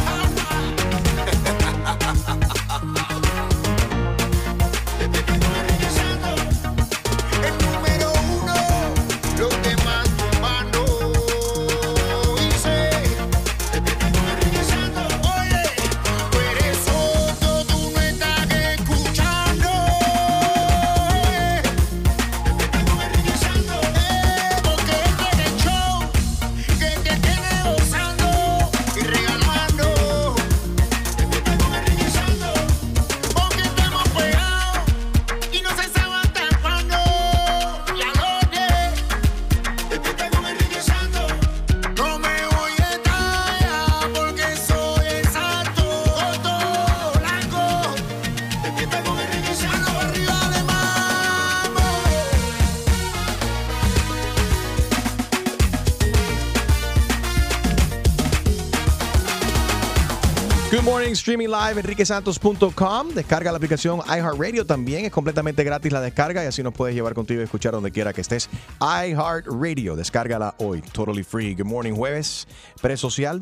Streaming live, enriquesantos.com. Descarga la aplicación iHeartRadio también. Es completamente gratis la descarga y así nos puedes llevar contigo y escuchar donde quiera que estés. iHeartRadio, descárgala hoy, totally free. Good morning, jueves, presocial.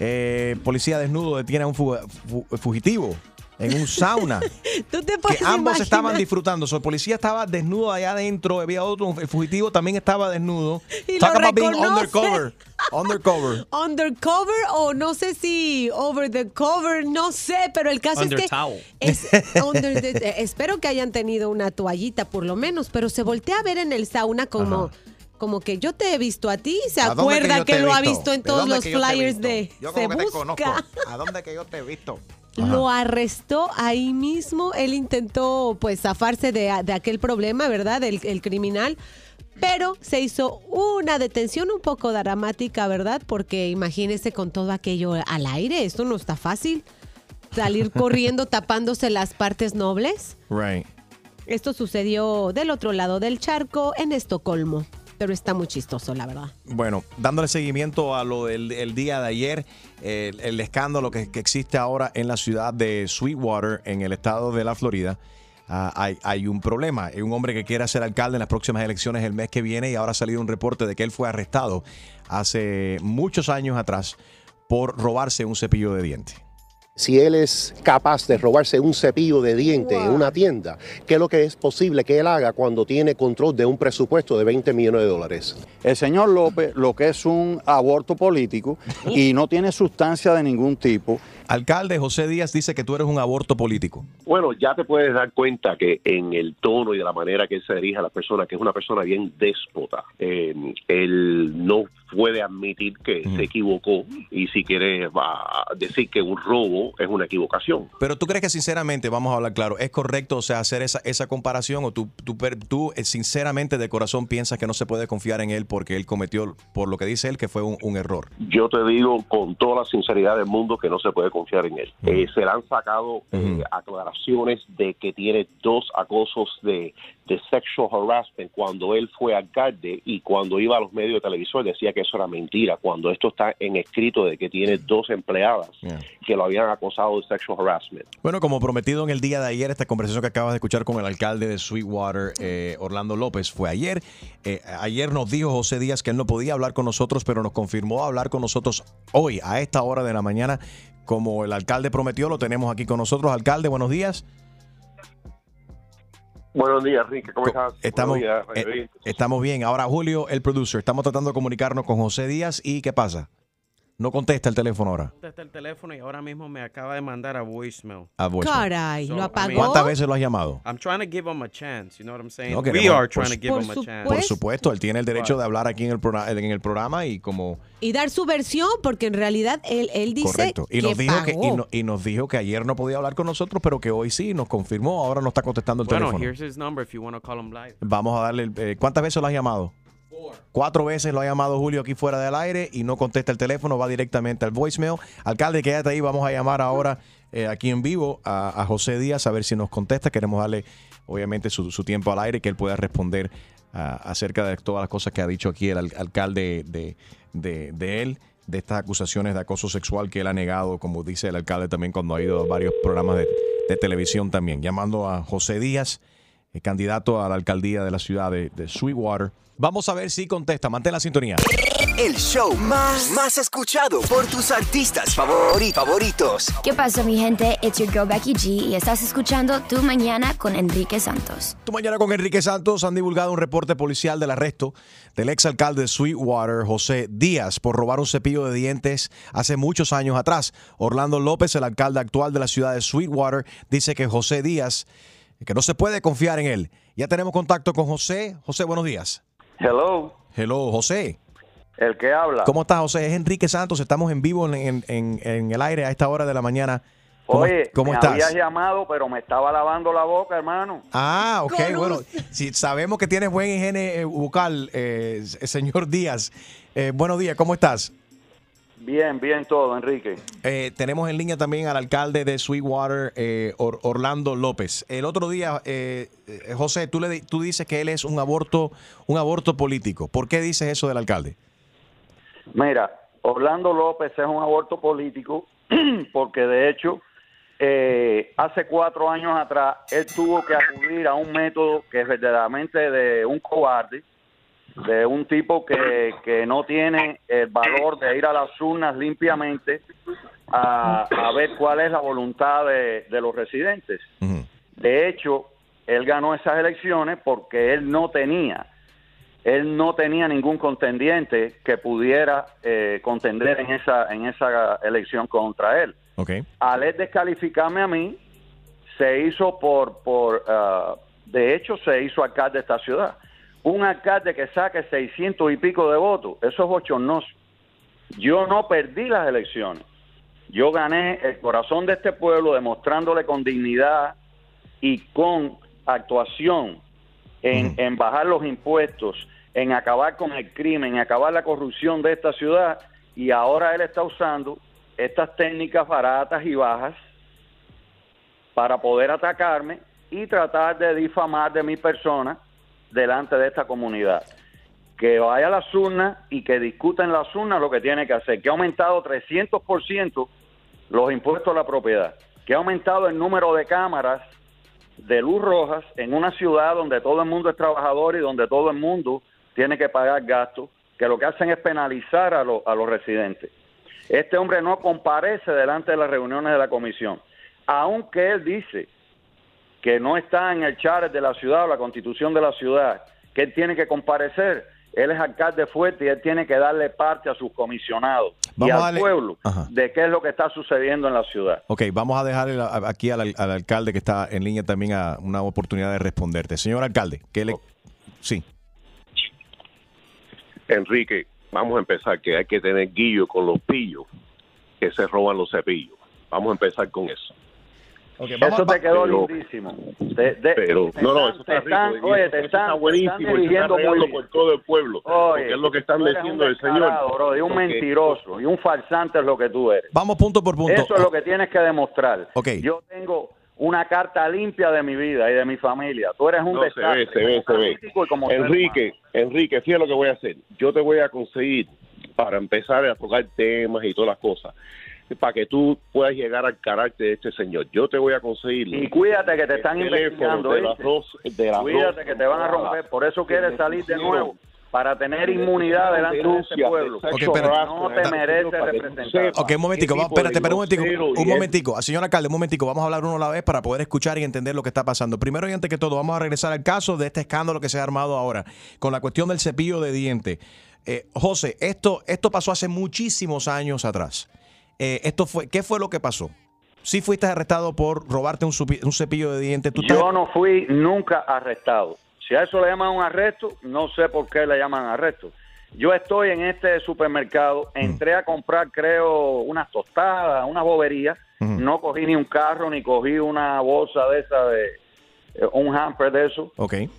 Eh, policía desnudo detiene a un fu- fu- fugitivo en un sauna. (laughs) Tú te que puedes ambos imaginar? estaban disfrutando. So, el policía estaba desnudo allá adentro, había otro, el fugitivo también estaba desnudo. Y Talk lo about being undercover. Undercover. Undercover o no sé si over the cover, no sé, pero el caso Under es que towel. es- under the- eh, espero que hayan tenido una toallita por lo menos, pero se voltea a ver en el sauna como Ajá. como que yo te he visto a ti, se ¿A dónde acuerda que, lo ha visto? en ¿De todos los flyers de Yo Se como que te Busca. conozco. ¿A dónde que yo te he visto? Lo arrestó ahí mismo. Él intentó pues zafarse de, de aquel problema, ¿verdad? El, el criminal. Pero se hizo una detención un poco dramática, ¿verdad? Porque imagínese con todo aquello al aire, esto no está fácil. Salir (laughs) corriendo tapándose las partes nobles. Right. Esto sucedió del otro lado del charco, en Estocolmo. Pero está muy chistoso, la verdad. Bueno, dándole seguimiento a lo del el día de ayer, el, el escándalo que, que existe ahora en la ciudad de Sweetwater, en el estado de la Florida, ah, hay, hay un problema. Hay un hombre que quiere ser alcalde en las próximas elecciones el mes que viene y ahora ha salido un reporte de que él fue arrestado hace muchos años atrás por robarse un cepillo de diente. si él es capaz de robarse un cepillo de diente en una tienda, ¿qué es lo que es posible que él haga cuando tiene control de un presupuesto de 20 millones de dólares? El señor López lo que es un aborto político (laughs) y no tiene sustancia de ningún tipo. Alcalde José Díaz dice que tú eres un aborto político. Bueno, ya te puedes dar cuenta que en el tono y de la manera que él se dirige a la persona, que es una persona bien déspota, eh, él no puede admitir que se equivocó y si quiere va a decir que un robo es una equivocación. Pero tú crees que sinceramente, vamos a hablar claro, ¿es correcto o sea, hacer esa, esa comparación o tú, tú, per- tú, eh, sinceramente de corazón piensas que no se puede confiar en él porque él cometió, por lo que dice él, que fue un, un error? Yo te digo con toda la sinceridad del mundo que no se puede confiar en él. Eh, se le han sacado eh, aclaraciones de que tiene dos acosos de, de sexual harassment cuando él fue alcalde y cuando iba a los medios de televisión decía que eso era mentira, cuando esto está en escrito de que tiene dos empleadas que lo habían acosado de sexual harassment. Bueno, como prometido en el día de ayer, esta conversación que acabas de escuchar con el alcalde de Sweetwater, eh, Orlando López, fue ayer. Eh, ayer nos dijo José Díaz que él no podía hablar con nosotros, pero nos confirmó hablar con nosotros hoy, a esta hora de la mañana. Como el alcalde prometió, lo tenemos aquí con nosotros. Alcalde, buenos días. Buenos días, Enrique, ¿cómo estás? Estamos, días, eh, estamos bien. Ahora, Julio, el producer, estamos tratando de comunicarnos con José Díaz. ¿Y qué pasa? No contesta el teléfono ahora. Contesta el teléfono y ahora mismo me acaba de mandar a voicemail. A voicemail. Caray, ¿lo apagó? ¿Cuántas veces lo has llamado? I'm trying to give him a chance, you know what I'm saying? No, We queremos- are por trying to give him a chance. Por supuesto, él tiene el derecho de hablar aquí en el, programa, en el programa y como... Y dar su versión, porque en realidad él, él dice Correcto. Y que nos, dijo que, y, pagó. no- y nos dijo que ayer no podía hablar con nosotros, pero que hoy sí, nos confirmó, ahora no está contestando el Bueno, teléfono. here's his number if you want to call him live. Vamos a darle... el- eh, ¿Cuántas veces lo has llamado? Cuatro veces lo ha llamado Julio aquí fuera del aire y no contesta el teléfono, va directamente al voicemail. Alcalde, quédate ahí, vamos a llamar ahora eh, aquí en vivo a, José Díaz a ver si nos contesta. Queremos darle, obviamente, su, tiempo al aire y que él pueda responder ah, acerca de todas las cosas que ha dicho aquí el al- alcalde de, él, de estas acusaciones de acoso sexual que él ha negado, como dice el alcalde también cuando ha ido a varios programas de televisión también. Llamando a José Díaz, eh, candidato a la alcaldía de la ciudad de, de Sweetwater. Vamos a ver si contesta. Mantén la sintonía. El show más, más escuchado por tus artistas favori- favoritos. ¿Qué pasa, mi gente? It's your girl Becky G y estás escuchando Tu Mañana con Enrique Santos. Tu mañana con Enrique Santos han divulgado un reporte policial del arresto del exalcalde de Sweetwater, José Díaz, por robar un cepillo de dientes hace muchos años atrás. Orlando López, el alcalde actual de la ciudad de Sweetwater, dice que José Díaz, que no se puede confiar en él. Ya tenemos contacto con José. José, buenos días. Hello, Hello, José. el que habla. ¿Cómo estás, José? Es Enrique Santos. Estamos en vivo en, en- en- en el aire a esta hora de la mañana. ¿Cómo, Oye, ¿cómo me estás? habías llamado, pero me estaba lavando la boca, hermano. Ah, ok, bueno. Si sabemos que tienes buen higiene eh, bucal, eh, señor Díaz. Eh, buenos días, ¿cómo estás? Bien, bien todo, Enrique. Eh, tenemos en línea también al alcalde de Sweetwater, eh, Or- Orlando López. El otro día, eh, eh, José, tú, le, di- tú dices que él es un aborto, un aborto político. ¿Por qué dices eso del alcalde? Mira, Orlando López es un aborto político (clears throat) porque de hecho eh, hace cuatro años atrás él tuvo que acudir a un método que es verdaderamente de un cobarde, de un tipo que, que no tiene el valor de ir a las urnas limpiamente a, a ver cuál es la voluntad de, de los residentes. De hecho, él ganó esas elecciones porque él no tenía, él no tenía ningún contendiente que pudiera eh, contender en esa en esa elección contra él. Ok. Al él descalificarme a mí, se hizo por por ah, de hecho se hizo alcalde de esta ciudad. Un alcalde que saque 600 y pico de votos, eso es bochornoso. Yo no perdí las elecciones. Yo gané el corazón de este pueblo demostrándole con dignidad y con actuación en, en bajar los impuestos, en acabar con el crimen, en acabar la corrupción de esta ciudad. Y ahora él está usando estas técnicas baratas y bajas para poder atacarme y tratar de difamar de mi persona delante de esta comunidad. Que vaya a las urnas y que discuta en las urnas lo que tiene que hacer, que ha aumentado 300% los impuestos a la propiedad, que ha aumentado el número de cámaras de luz rojas en una ciudad donde todo el mundo es trabajador y donde todo el mundo tiene que pagar gastos, que lo que hacen es penalizar a, a los residentes. Este hombre no comparece delante de las reuniones de la comisión, aunque él dice que no está en el charter de la ciudad o la constitución de la ciudad, que él tiene que comparecer. Él es alcalde fuerte y él tiene que darle parte a sus comisionados Vamos al darle- pueblo Ajá. de qué es lo que está sucediendo en la ciudad. Ok, vamos a dejar aquí al, al alcalde que está en línea también a una oportunidad de responderte. Señor alcalde, ¿qué le... Sí. Enrique, vamos a empezar que hay que tener guillo con los pillos que se roban los cepillos. Vamos a empezar con eso. Eso te quedó pero- lindísimo. Te- de- Pero, te no, no, eso te está están- rico. oye, te está están, te buenísimo. está muy regando bien. por todo el pueblo. Oye, porque es lo que están diciendo el señor. bro, y un Porque- mentiroso y un farsante es lo que tú eres. Vamos punto por punto. Eso es lo que tienes que demostrar. Ok. Yo tengo una carta limpia de mi vida y de mi familia. Tú eres un No, se desastre. ve, se ve, como se ve. como Enrique, Enrique, fíjate lo que voy a hacer. Yo te voy a conseguir para empezar a tocar temas y todas las cosas, para que tú puedas llegar al carácter de este señor. Yo te voy a conseguir. Y cuídate que te están investigando. de las dos, de las Cuídate dos que te van a romper. Por eso quieres salir de nuevo. Para tener inmunidad delante de este pueblo. Ok, espérate. no te mereces representar. Ok, un momentico, vamos, espérate, espérate un momentico, un momentico, señor alcalde, un momentico, vamos a hablar uno a la vez para poder escuchar y entender lo que está pasando. Primero y antes que todo, vamos a regresar al caso de este escándalo que se ha armado ahora con la cuestión del cepillo de dientes. Eh, José, esto, esto pasó hace muchísimos años atrás. Eh, esto fue, ¿Qué fue lo que pasó? Si fuiste arrestado por robarte un, cepillo de dientes, tú Yo no fui nunca arrestado. Si a eso le llaman un arresto, no sé por qué le llaman arresto. Yo estoy en este supermercado, entré a comprar, creo, unas tostadas, unas boberías. No cogí ni un carro, ni cogí una bolsa de esa, de eh, un hamper de eso.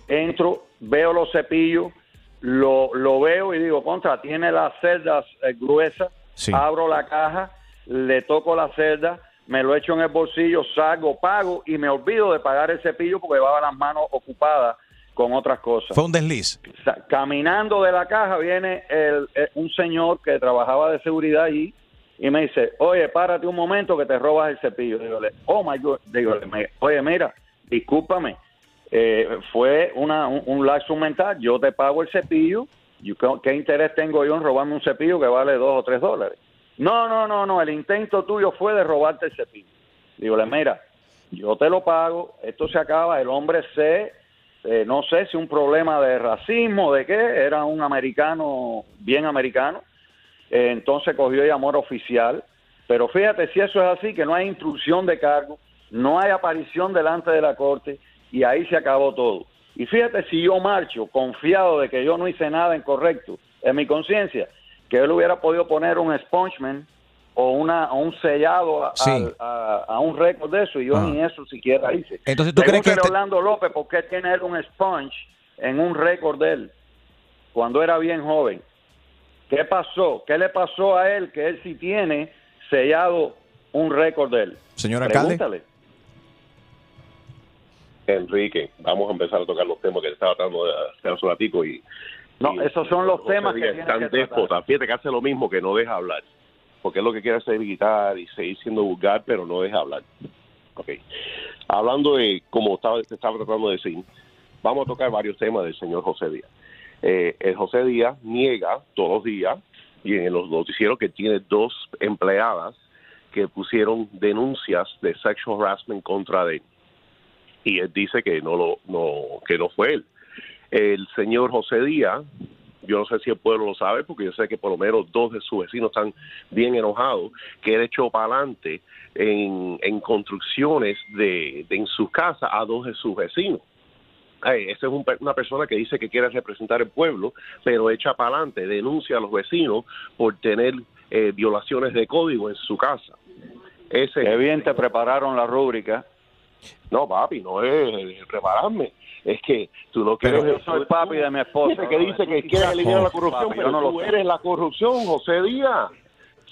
Entro, veo los cepillos, lo, lo veo y digo, contra, tiene las celdas eh, gruesas. Sí. Abro la caja, le toco la celda, me lo echo en el bolsillo, salgo, pago y me olvido de pagar el cepillo porque llevaba las manos ocupadas con otras cosas. Fue un desliz. Caminando de la caja viene el- el- un señor que trabajaba de seguridad allí y me dice, oye, párate un momento que te robas el cepillo. Dígole, oh my God, dígole, oye, mira, discúlpame, eh, fue una, un, un lapsus mental, yo te pago el cepillo, yo- ¿qué, qué interés tengo yo en robarme un cepillo que vale dos o tres dólares? No, no, no, no, el intento tuyo fue de robarte el cepillo. Dígole, mira, yo te lo pago, esto se acaba, el hombre se, eh, no sé si un problema de racismo, de qué, era un americano, bien americano, eh, entonces cogió y al oficial, pero fíjate si eso es así, que no hay instrucción de cargo, no hay aparición delante de la corte y ahí se acabó todo. Y fíjate si yo marcho confiado de que yo no hice nada incorrecto en mi conciencia, que él hubiera podido poner un expungement o una o un sellado a, Sí. al- a- a un récord de eso y yo Ah. ni eso siquiera hice. Entonces, ¿tú crees que este- Orlando López por qué tiene él un sponge en un récord de él cuando era bien joven? ¿Qué pasó? ¿Qué le pasó a él que él sí tiene sellado un récord de él? Señor alcalde. Enrique, vamos a empezar a tocar los temas que te estaba tratando de hacer hace un ratico y No, esos son los temas que es tan déspota. Fíjate que hace lo mismo que no deja hablar. Porque es lo que quiere hacer gritar y seguir siendo vulgar, pero no deja hablar. Ok. Hablando de, como estaba, te estaba tratando de decir, vamos a tocar varios temas del señor José Díaz. Eh, el José Díaz niega todos los días, y en los noticieros que tiene dos empleadas que pusieron denuncias de sexual harassment contra él. Y él dice que no lo, no, que no fue él. El señor José Díaz, yo no sé si el pueblo lo sabe, porque yo sé que por lo menos dos de sus vecinos están bien enojados, que él echó para adelante en, en construcciones de, de en su casa a dos de sus vecinos. ay, esa es un una persona que dice que quiere representar el pueblo, pero echa para adelante, denuncia a los vecinos por tener eh, violaciones de código en su casa. Ese Qué bien te prepararon la rúbrica. No, papi, no es prepararme. Es que tú no quieres... Pero yo soy papi de mi esposa. Que dice que quiere eliminar la corrupción, Papi, pero no lo tú sé. eres la corrupción, José Díaz.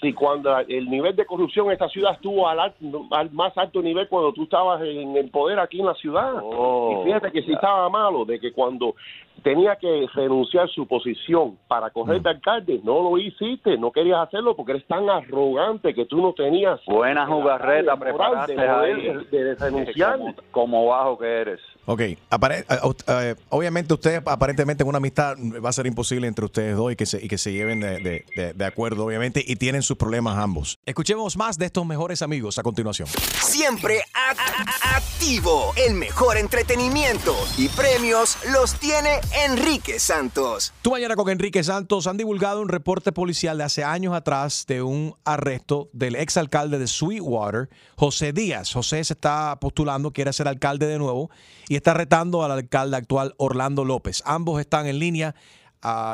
Si cuando el nivel de corrupción en esta ciudad estuvo al, alto- al más alto nivel cuando tú estabas en el poder aquí en la ciudad. Oh, y fíjate que si estaba malo, de que cuando tenía que renunciar su posición para coger de alcalde, no lo hiciste, no querías hacerlo porque eres tan arrogante que tú no tenías... Buena jugarreta de preparaste poder ahí. de- de (laughs) renunciar. Como, como bajo que eres. Ok, apare- eh, eh, obviamente usted aparentemente en una amistad va a ser imposible entre ustedes dos y que se, y que se lleven de, de- de- de acuerdo, obviamente, y tienen sus problemas ambos. Escuchemos más de estos mejores amigos a continuación. Siempre activo. El mejor entretenimiento y premios los tiene Enrique Santos. Tú mañana con Enrique Santos han divulgado un reporte policial de hace años atrás de un arresto del exalcalde de Sweetwater, José Díaz. José se está postulando, quiere ser alcalde de nuevo y está retando al alcalde actual Orlando López. Ambos están en línea,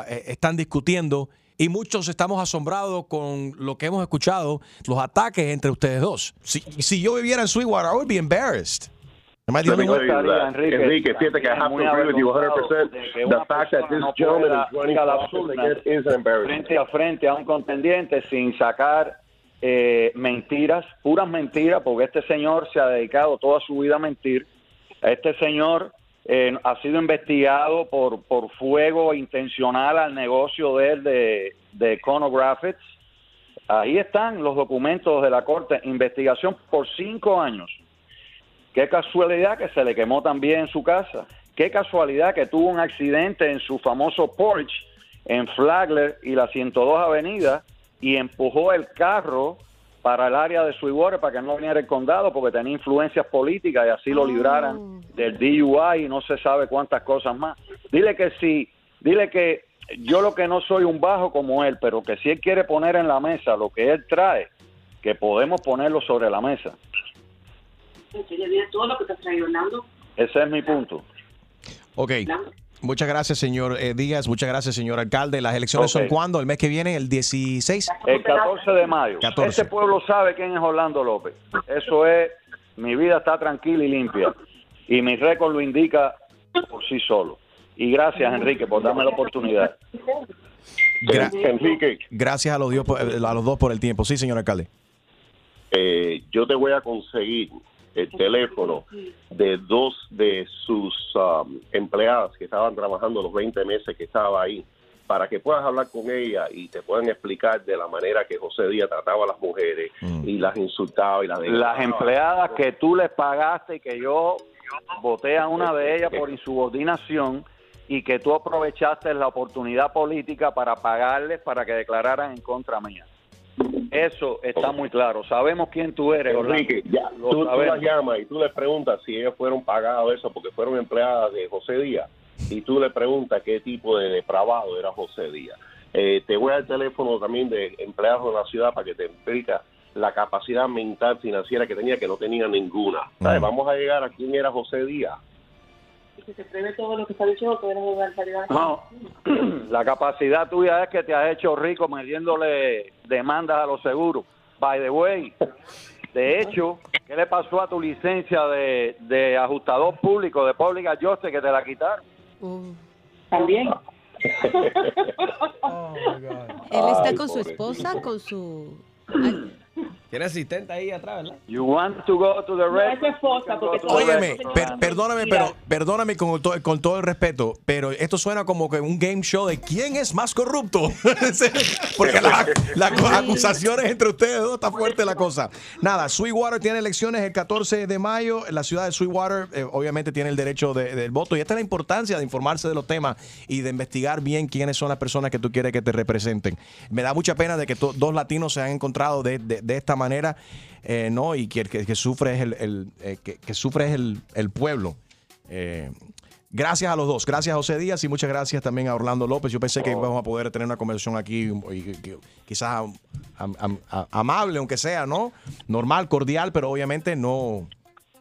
eh, están discutiendo y muchos estamos asombrados con lo que hemos escuchado, los ataques entre ustedes dos. Si, si yo viviera en Sweetwater, I would be embarrassed. Am I the Let me only tell one? you that. Enrique, fíjate que I have to agree with you 100%. The fact that this gentleman is running for office again is embarrassing. frente a frente a un contendiente sin sacar eh, mentiras, puras mentiras, porque este señor se ha dedicado toda su vida a mentir. Este señor eh, ha sido investigado por, por fuego intencional al negocio de él de, de Conographics. Ahí están los documentos de la corte, investigación por cinco años. Qué casualidad que se le quemó también su casa. Qué casualidad que tuvo un accidente en su famoso Porsche en Flagler y la 102 Avenida y empujó el carro para el área de Sweetwater para que no viniera el condado porque tenía influencias políticas y así lo libraran del DUI y no se sabe cuántas cosas más. Dile que sí, dile que yo lo que no soy un bajo como él, pero que si él quiere poner en la mesa lo que él trae, que podemos ponerlo sobre la mesa. Todo lo que te has traído, Orlando. Ese es mi punto. Ok. Muchas gracias, señor eh, Díaz. Muchas gracias, señor alcalde. ¿Las elecciones son cuándo? ¿El mes que viene? ¿El 16? El 14 de mayo. 14. Este pueblo sabe quién es Orlando López. Eso es, mi vida está tranquila y limpia. Y mi récord lo indica por sí solo. Y gracias, Enrique, por darme la oportunidad. Gra- Enrique. Gracias a los, dios por- a los dos por el tiempo. Sí, señor alcalde. eh, yo te voy a conseguir el teléfono de dos de sus um, empleadas que estaban trabajando los 20 meses que estaba ahí para que puedas hablar con ella y te puedan explicar de la manera que José Díaz trataba a las mujeres y las insultaba y las Las empleadas que tú les pagaste y que yo voté a una de ellas por (laughs) insubordinación y que tú aprovechaste la oportunidad política para pagarles para que declararan en contra mía. Eso está muy claro. Sabemos quién tú eres, Orlando. Enrique, ya, Lo tú, tú las llamas y tú les preguntas si ellos fueron pagados eso porque fueron empleadas de José Díaz y tú le preguntas qué tipo de depravado era José Díaz. Eh, te voy a dar el teléfono también de empleados de la ciudad para que te explica la capacidad mental financiera que tenía que no tenía ninguna. ¿Sabes? Vamos a llegar a quién era José Díaz. Y que se prevé todo lo que está diciendo que eres de barbaridad. No, (clears throat) la capacidad tuya es que te has hecho rico metiéndole demandas a los seguros. By the way, de hecho, ¿qué le pasó a tu licencia de, de ajustador público, de Public Adjuster, que te la quitaron? También. (laughs) Él está Ay, con su esposa, con su... (clears throat) Tiene asistente ahí atrás, ¿verdad? You want to go to the red? Óyeme, per- perdóname, pero perdóname con, to- con todo el respeto, pero esto suena como que un game show de quién es más corrupto. (laughs) Porque las acusaciones entre ustedes dos está fuerte la cosa. Nada, Sweetwater tiene elecciones el 14 de mayo. La ciudad de Sweetwater, eh, obviamente, tiene el derecho de- del voto. Y esta es la importancia de informarse de los temas y de investigar bien quiénes son las personas que tú quieres que te representen. Me da mucha pena de que dos latinos se han encontrado de, de- de esta manera, eh, ¿no? Y que el que, que sufre es el, el, eh, que, que sufre es el, el pueblo. Eh, gracias a los dos. Gracias a José Díaz y muchas gracias también a Orlando López. Yo pensé que íbamos a poder tener una conversación aquí, quizás am- am- am- amable, aunque sea, ¿no? Normal, cordial, pero obviamente no,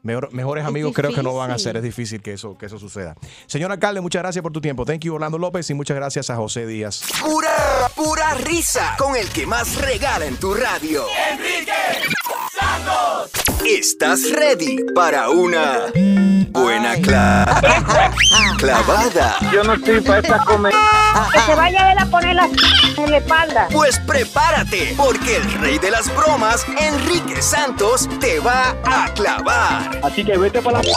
Mejor- mejores Es amigos creo que no van a ser. Es difícil que eso, que eso suceda. Señor alcalde, muchas gracias por tu tiempo. Thank you, Orlando López, y muchas gracias a José Díaz. Pura, pura risa con el que más regala en tu radio. Enrique. ¿Estás ready para una buena cla- (laughs) clavada? Yo no estoy para esta comedia. Que se vaya a ver a poner la en la espalda. Pues prepárate, porque el rey de las bromas, Enrique Santos, te va a clavar. Así que vete para la...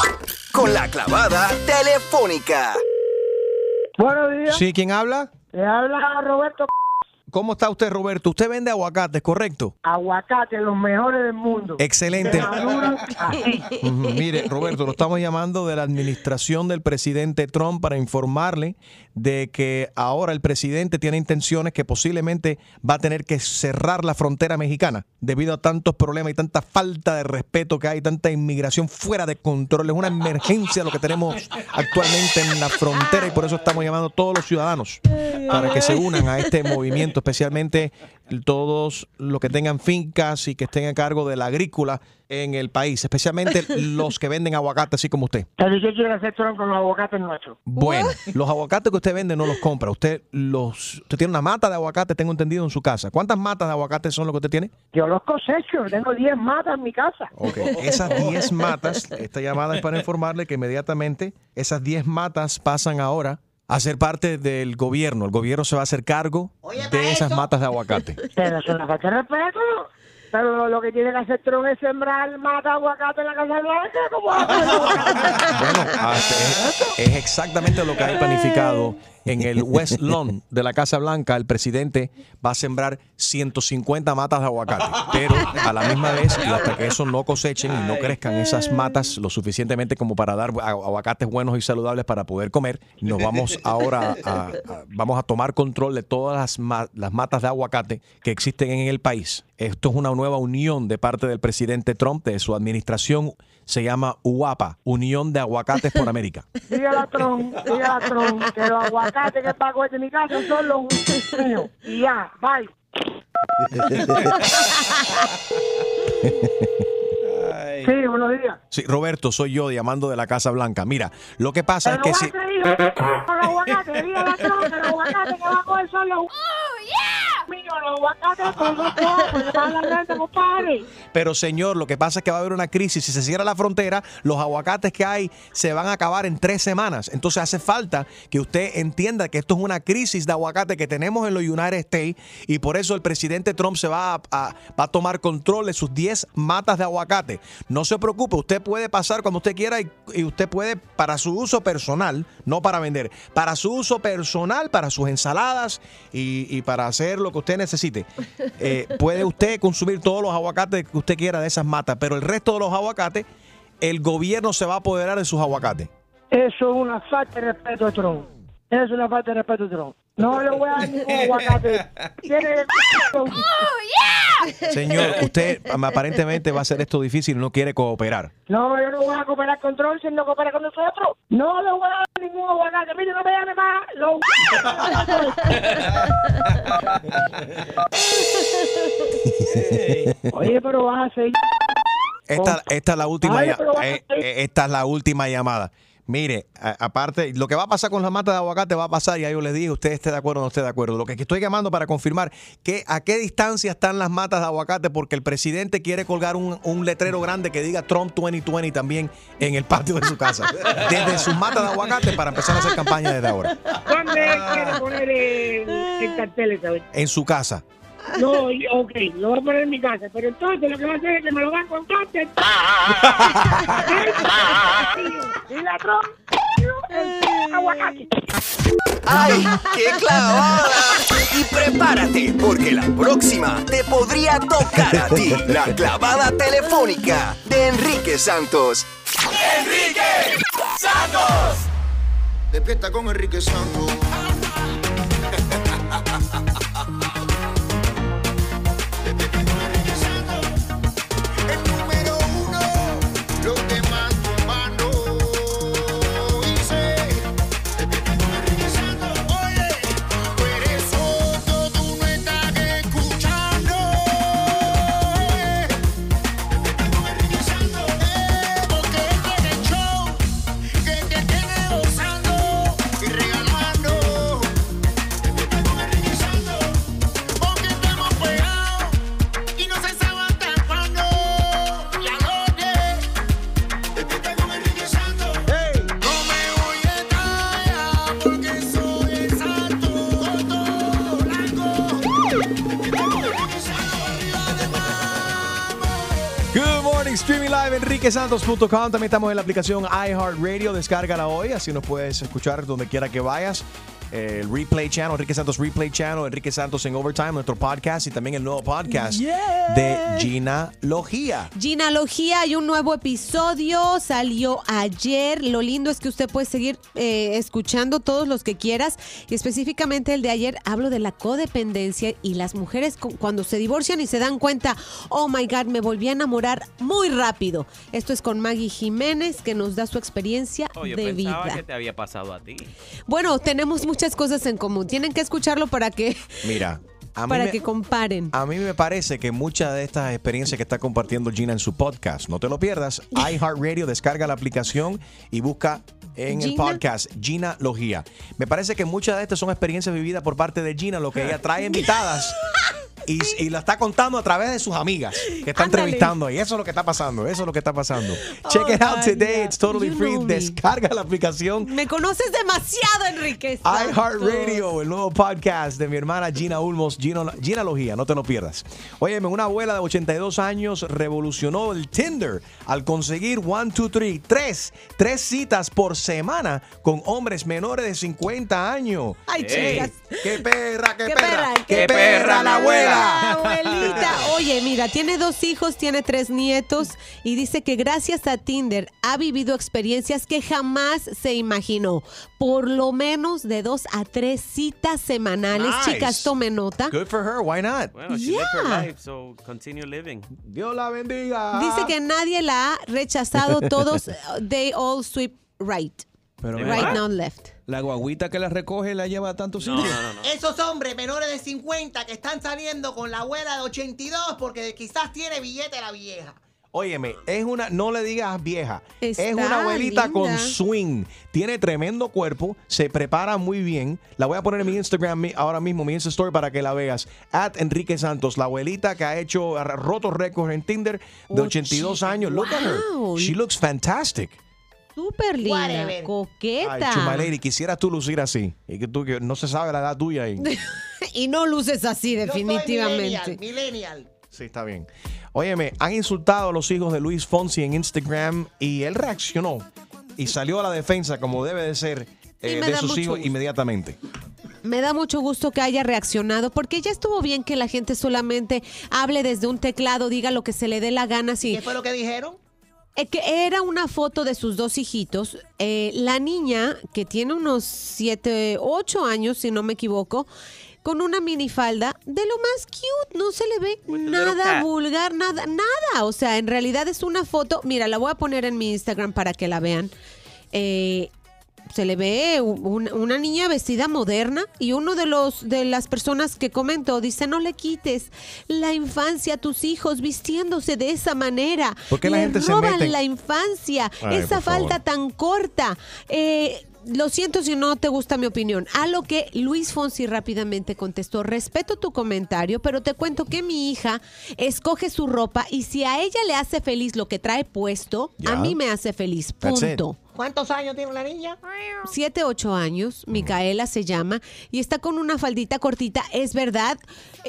Con la clavada telefónica. Buenos días. ¿Sí? ¿Quién habla? Le habla Roberto ¿Cómo está usted, Roberto? Usted vende aguacates, ¿correcto? Aguacate, los mejores del mundo. Excelente. (laughs) Mire, Roberto, lo estamos llamando de la administración del presidente Trump para informarle de que ahora el presidente tiene intenciones que posiblemente va a tener que cerrar la frontera mexicana debido a tantos problemas y tanta falta de respeto que hay, tanta inmigración fuera de control. Es una emergencia lo que tenemos actualmente en la frontera y por eso estamos llamando a todos los ciudadanos para que se unan a este movimiento, especialmente todos los que tengan fincas y que estén a cargo de la agrícola en el país, especialmente (laughs) los que venden aguacate así como usted. Pero ¿qué quiere hacer Trump con los aguacates nuestros? Bueno, los aguacates que usted vende no los compra. Usted los usted tiene una mata de aguacate, tengo entendido, en su casa. ¿Cuántas matas de aguacate son lo que usted tiene? Yo los cosecho, tengo 10 matas en mi casa. Ok, esas 10 matas, esta llamada es para informarle que inmediatamente esas 10 matas pasan ahora a ser parte del gobierno. El gobierno se va a hacer cargo de esas matas de aguacate. (laughs) Pero es una falta de respeto. Pero lo, que tiene que hacer Trump es sembrar mata de aguacate en la Casa Blanca. ¿Cómo va a? (laughs) Bueno, ah, es, es exactamente lo que hay planificado en el West (laughs) Lawn de la Casa Blanca. El presidente va a sembrar 150 matas de aguacate, pero a la misma vez, y hasta que eso no cosechen y no crezcan esas matas lo suficientemente como para dar agu- aguacates buenos y saludables para poder comer, nos vamos ahora a, a- vamos a tomar control de todas las, ma- las matas de aguacate que existen en el país. Esto es una nueva unión de parte del presidente Trump, de su administración. Se llama UAPA, Unión de Aguacates por América. (laughs) Dígale a Trump, dígale a Trump que los aguacates que pago de mi casa son los míos. Y ya, bye. (laughs) Sí, buenos días. Sí, Roberto, soy yo llamando de la Casa Blanca. Mira, lo que pasa es Pero que no si... los aguacates, dígale a Trump que los aguacates que coger son los Pero señor, lo que pasa es que va a haber una crisis. Si se cierra la frontera, los aguacates que hay se van a acabar en tres semanas. Entonces hace falta que usted entienda que esto es una crisis de aguacate que tenemos en los United States y por eso el presidente Trump se va a, tomar control de sus 10 matas de aguacate. No se preocupe, usted puede pasar cuando usted quiera y, usted puede para su uso personal, no para vender, para su uso personal, para sus ensaladas y, y para hacer lo que usted necesite. Eh, puede usted consumir todos los aguacates que usted quiera de esas matas, pero el resto de los aguacates, el gobierno se va a apoderar de sus aguacates. Eso es una falta de respeto a Trump. Eso es una falta de respeto a Trump. No le voy a dar ningún aguacate. Tiene (laughs) Señor, usted aparentemente va a hacer esto difícil no quiere cooperar. No, yo no voy a cooperar con Trump si él no coopera con nosotros. No le voy a dar ningún aguacate. Mire, no me llame más. Lo... (laughs) Oye, pero vas a seguir. Esta, esta es la última Ay, eh, eh, esta es la última llamada. Mire, a- aparte, lo que va a pasar con las matas de aguacate va a pasar, ya yo les dije, usted esté de acuerdo o no esté de acuerdo. Lo que estoy llamando para confirmar que a qué distancia están las matas de aguacate, porque el presidente quiere colgar un, un letrero grande que diga Trump 2020 también en el patio de su casa. Desde sus matas de aguacate para empezar a hacer campaña desde ahora. ¿Dónde quiere poner el, el cartel esa vez? En su casa. No, ok, lo voy a poner en mi casa. Pero entonces lo que va a hacer es que me lo dan con cárcel. y la Trump, el aguacate. ¡Ay, qué clavada! Y prepárate, porque la próxima te podría tocar a ti. La clavada telefónica de Enrique Santos. Enrique Santos. Despierta con Enrique Santos. enriquesantos.com. También estamos en la aplicación iHeartRadio. Descárgala hoy, así nos puedes escuchar donde quiera que vayas. El Replay Channel, Enrique Santos Replay Channel, Enrique Santos en Overtime, nuestro podcast y también el nuevo podcast de Gina Logía. Ginalogía, hay un nuevo episodio, salió ayer. Lo lindo es que usted puede seguir eh, escuchando todos los que quieras. Y específicamente el de ayer hablo de la codependencia y las mujeres cu- cuando se divorcian y se dan cuenta, oh my God, me volví a enamorar muy rápido. Esto es con Maggie Jiménez que nos da su experiencia Oh, yo de pensaba vida. que te había pasado a ti. Bueno, tenemos muchas cosas en común. Tienen que escucharlo para que, Mira, para me, que comparen. a mí me parece que muchas de estas experiencias que está compartiendo Gina en su podcast, no te lo pierdas, (laughs) iHeartRadio, descarga la aplicación y busca en el podcast Gina Logía. Me parece que muchas de estas son experiencias vividas por parte de Gina, lo que ella trae (laughs) invitadas. (laughs) Y, y la está contando a través de sus amigas que está entrevistando ahí. Eso es lo que está pasando. Eso es lo que está pasando. Check Oh, it out today. It's totally you free. Descarga la aplicación Me conoces demasiado, Enrique. IHeartRadio, el nuevo podcast de mi hermana Gina Ulmos, Gina, Gina Logía, no te lo pierdas. Óyeme, una abuela de 82 años revolucionó el Tinder al conseguir one, two, three, tres, tres citas por semana con hombres menores de 50 años. Ay, chicas. ¡Qué perra, qué, ¡Qué perra! perra, ¡Qué, qué perra la abuela! Abuelita, oye, mira, tiene dos hijos, tiene tres nietos y dice que gracias a Tinder ha vivido experiencias que jamás se imaginó. Por lo menos de dos a tres citas semanales. Nice. Chicas, tomen nota. Good for her, why not? Bueno, she lived her Yeah. life, so continue living. Dios la bendiga. Dice que nadie la ha rechazado, todos, they all sweep right. Pero Right, not left. La guaguita que la recoge la lleva a tantos sitios. Esos hombres menores de 50 que están saliendo con la abuela de 82 porque quizás tiene billete la vieja. Óyeme, es una, no le digas vieja, es una abuelita linda. con swing, tiene tremendo cuerpo, se prepara muy bien. La voy a poner en mi Instagram mi- ahora mismo, mi Insta Story para que la veas. At Enrique Santos, la abuelita que ha hecho, ha roto récords en Tinder de Oh, 82 años. Look at her. She looks fantastic. Súper linda, Whatever. coqueta. Ay, quisieras tú lucir así. Y que tú, que no se sabe la edad tuya. Y... (laughs) y no luces así, Yo soy definitivamente. millennial, millennial. Sí, está bien. Óyeme, han insultado a los hijos de Luis Fonsi en Instagram y él reaccionó y salió a la defensa como debe de ser eh, de sus hijos gusto. inmediatamente. Me da mucho gusto que haya reaccionado, porque ya estuvo bien que la gente solamente hable desde un teclado, diga lo que se le dé la gana. Si, ¿Qué fue lo que dijeron? Eh, que era una foto de sus dos hijitos. Eh, la niña, que tiene unos 7, 8 años, si no me equivoco, con una minifalda de lo más cute. No se le ve nada vulgar, nada, nada. O sea, en realidad es una foto. Mira, la voy a poner en mi Instagram para que la vean. Eh, se le ve un- una niña vestida moderna y uno de los de las personas que comentó dice no le quites la infancia a tus hijos vistiéndose de esa manera ¿Por qué la gente se roban mete la infancia Ay, esa favor. falta tan corta Eh, lo siento si no te gusta mi opinión. A lo que Luis Fonsi rápidamente contestó, respeto tu comentario, pero te cuento que mi hija escoge su ropa y si a ella le hace feliz lo que trae puesto, a mí me hace feliz. Punto. ¿Cuántos años tiene la niña? Siete, ocho años, Micaela se llama, y está con una faldita cortita, es verdad,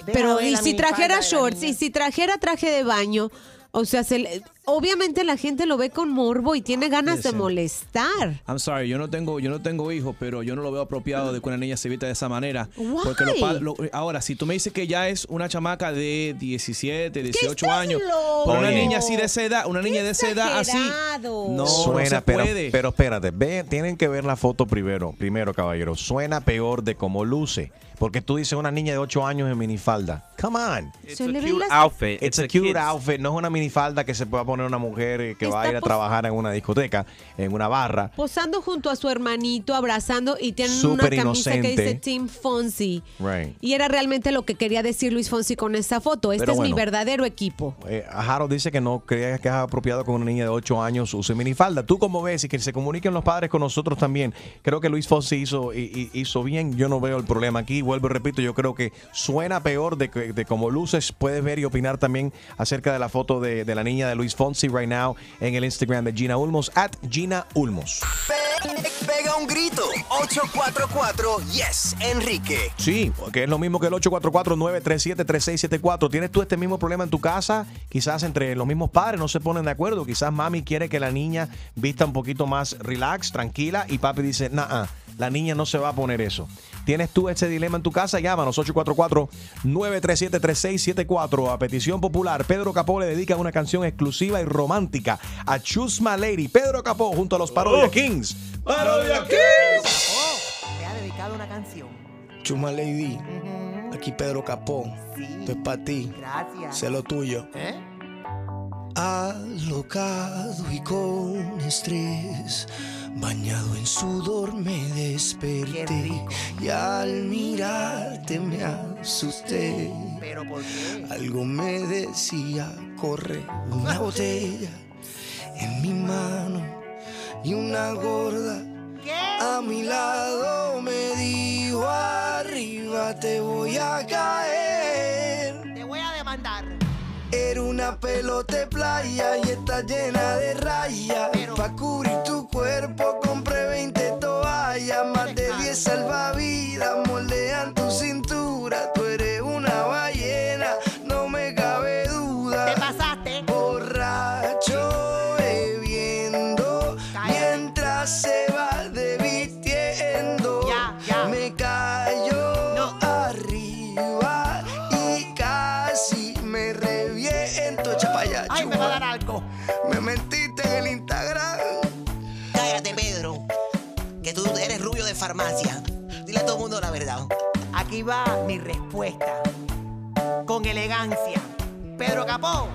pero y si trajera shorts, y si trajera traje de baño, o sea, se le- obviamente la gente lo ve con morbo y tiene ganas de molestar. I'm sorry, yo no tengo, yo no tengo hijos, pero yo no lo veo apropiado de que una niña se vista de esa manera. Why? Porque lo lo- ahora, si tú me dices que ya es una chamaca de 17, 18 estás años, una niña así de esa edad, una niña de esa edad así, no, Suena, no se pero, puede. pero espérate, ve, tienen que ver la foto primero, primero, caballero. Suena peor de cómo luce. Porque tú dices una niña de 8 años en minifalda. Come on. It's a cute outfit. It's It's a a cute outfit, no es una minifalda que se pueda poner una mujer eh, que va a ir a trabajar en una discoteca, en una barra. Posando junto a su hermanito, abrazando y tienen una camisa que inocente. dice Team Fonsi. Right. Y era realmente lo que quería decir Luis Fonsi con esa foto. Este Pero es mi bueno. verdadero equipo. Eh, Harold dice que no crees que es apropiado con una niña de 8 años use minifalda. ¿Tú cómo ves? Y que se comuniquen los padres con nosotros también. Creo que Luis Fonsi hizo, hi- hi- hizo bien. Yo no veo el problema aquí. Vuelvo y repito, yo creo que suena peor de, que- de cómo luces. Puedes ver y opinar también acerca de la foto de, de la niña de Luis Fonsi right now en el Instagram de Gina Ulmos, at Gina Ulmos. Pega un grito. 844 Yes, Enrique. Sí, que es lo mismo que el 844-937-3674. ¿Tienes tú este mismo problema en tu casa? Quizás entre los mismos padres no se ponen de acuerdo. Quizás mami quiere que la niña vista un poquito más relax, tranquila, y papi dice, nah, la niña no se va a poner eso. ¿Tienes tú ese dilema en tu casa? Llámanos 844-937-3674. A petición popular, Pedro Capó le dedica una canción exclusiva y romántica a Choose My Lady. Pedro Capó junto a los Parodia Kings. ¡Parodia Kings! Me ha dedicado una canción. Chuma Lady, aquí Pedro Capó. Esto es para ti. Gracias. Sé lo tuyo. ¿Eh? Alocado y con estrés, bañado en sudor me desperté y al mirarte me asusté. ¿Pero por qué? Algo me decía, corre una (laughs) botella en mi mano y una gorda a mi lado me dijo arriba te voy a caer. Te voy a demandar. Era una pelota de playa y está llena de rayas. Pa' cubrir tu cuerpo compré 20 toallas, más de 10 salvavidas moldean tu cintura. La verdad. Aquí va mi respuesta. Con elegancia. Pedro Capó,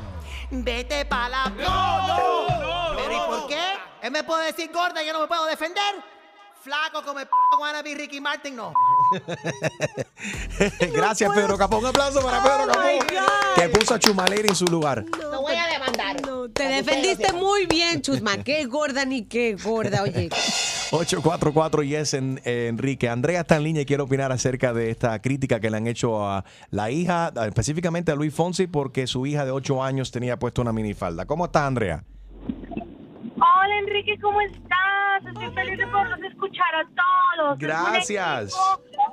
vete pa' la... ¡No, no, no! ¿Pero y por qué? Él me puede decir gorda y yo no me puedo defender. Flaco como el p*** wannabe Ricky Martin, no. (laughs) Gracias, Pedro Capó. Un aplauso para Pedro Capó. Que puso a Chumaleri en su lugar. Lo voy a demandar. Te defendiste muy bien, Chusma. Qué gorda ni qué gorda, oye. (laughs) 844 Yes, en, eh, Enrique. Andrea está en línea y quiere opinar acerca de esta crítica que le han hecho a la hija, específicamente a Luis Fonsi, porque su hija de 8 años tenía puesto una minifalda. ¿Cómo está, Andrea? Hola Enrique, ¿cómo estás? Estoy feliz de poderlos escuchar a todos. Gracias.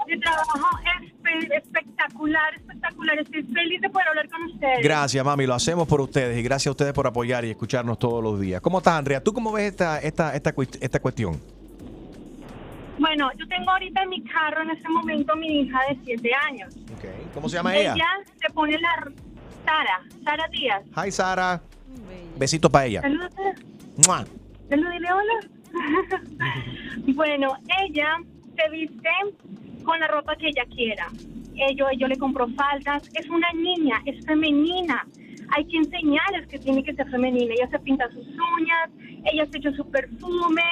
de trabajo espe- espectacular, espectacular. Estoy feliz de poder hablar con ustedes. Gracias, mami. Lo hacemos por ustedes y gracias a ustedes por apoyar y escucharnos todos los días. ¿Cómo estás, Andrea? ¿Tú cómo ves esta, esta, esta, esta cuestión? Bueno, yo tengo ahorita en mi carro en este momento mi hija de 7 años. ¿Cómo se llama ella? Ella se pone la... Sara, Sara Díaz. Hi, Sara. Besito para ella. Salúdate. ¡Mua! Salúdale, hola. (laughs) bueno, ella se viste con la ropa que ella quiera. Yo, yo le compro faldas. Es una niña, es femenina. Hay que enseñarles que tiene que ser femenina. Ella se pinta sus uñas, ella se echa su perfume,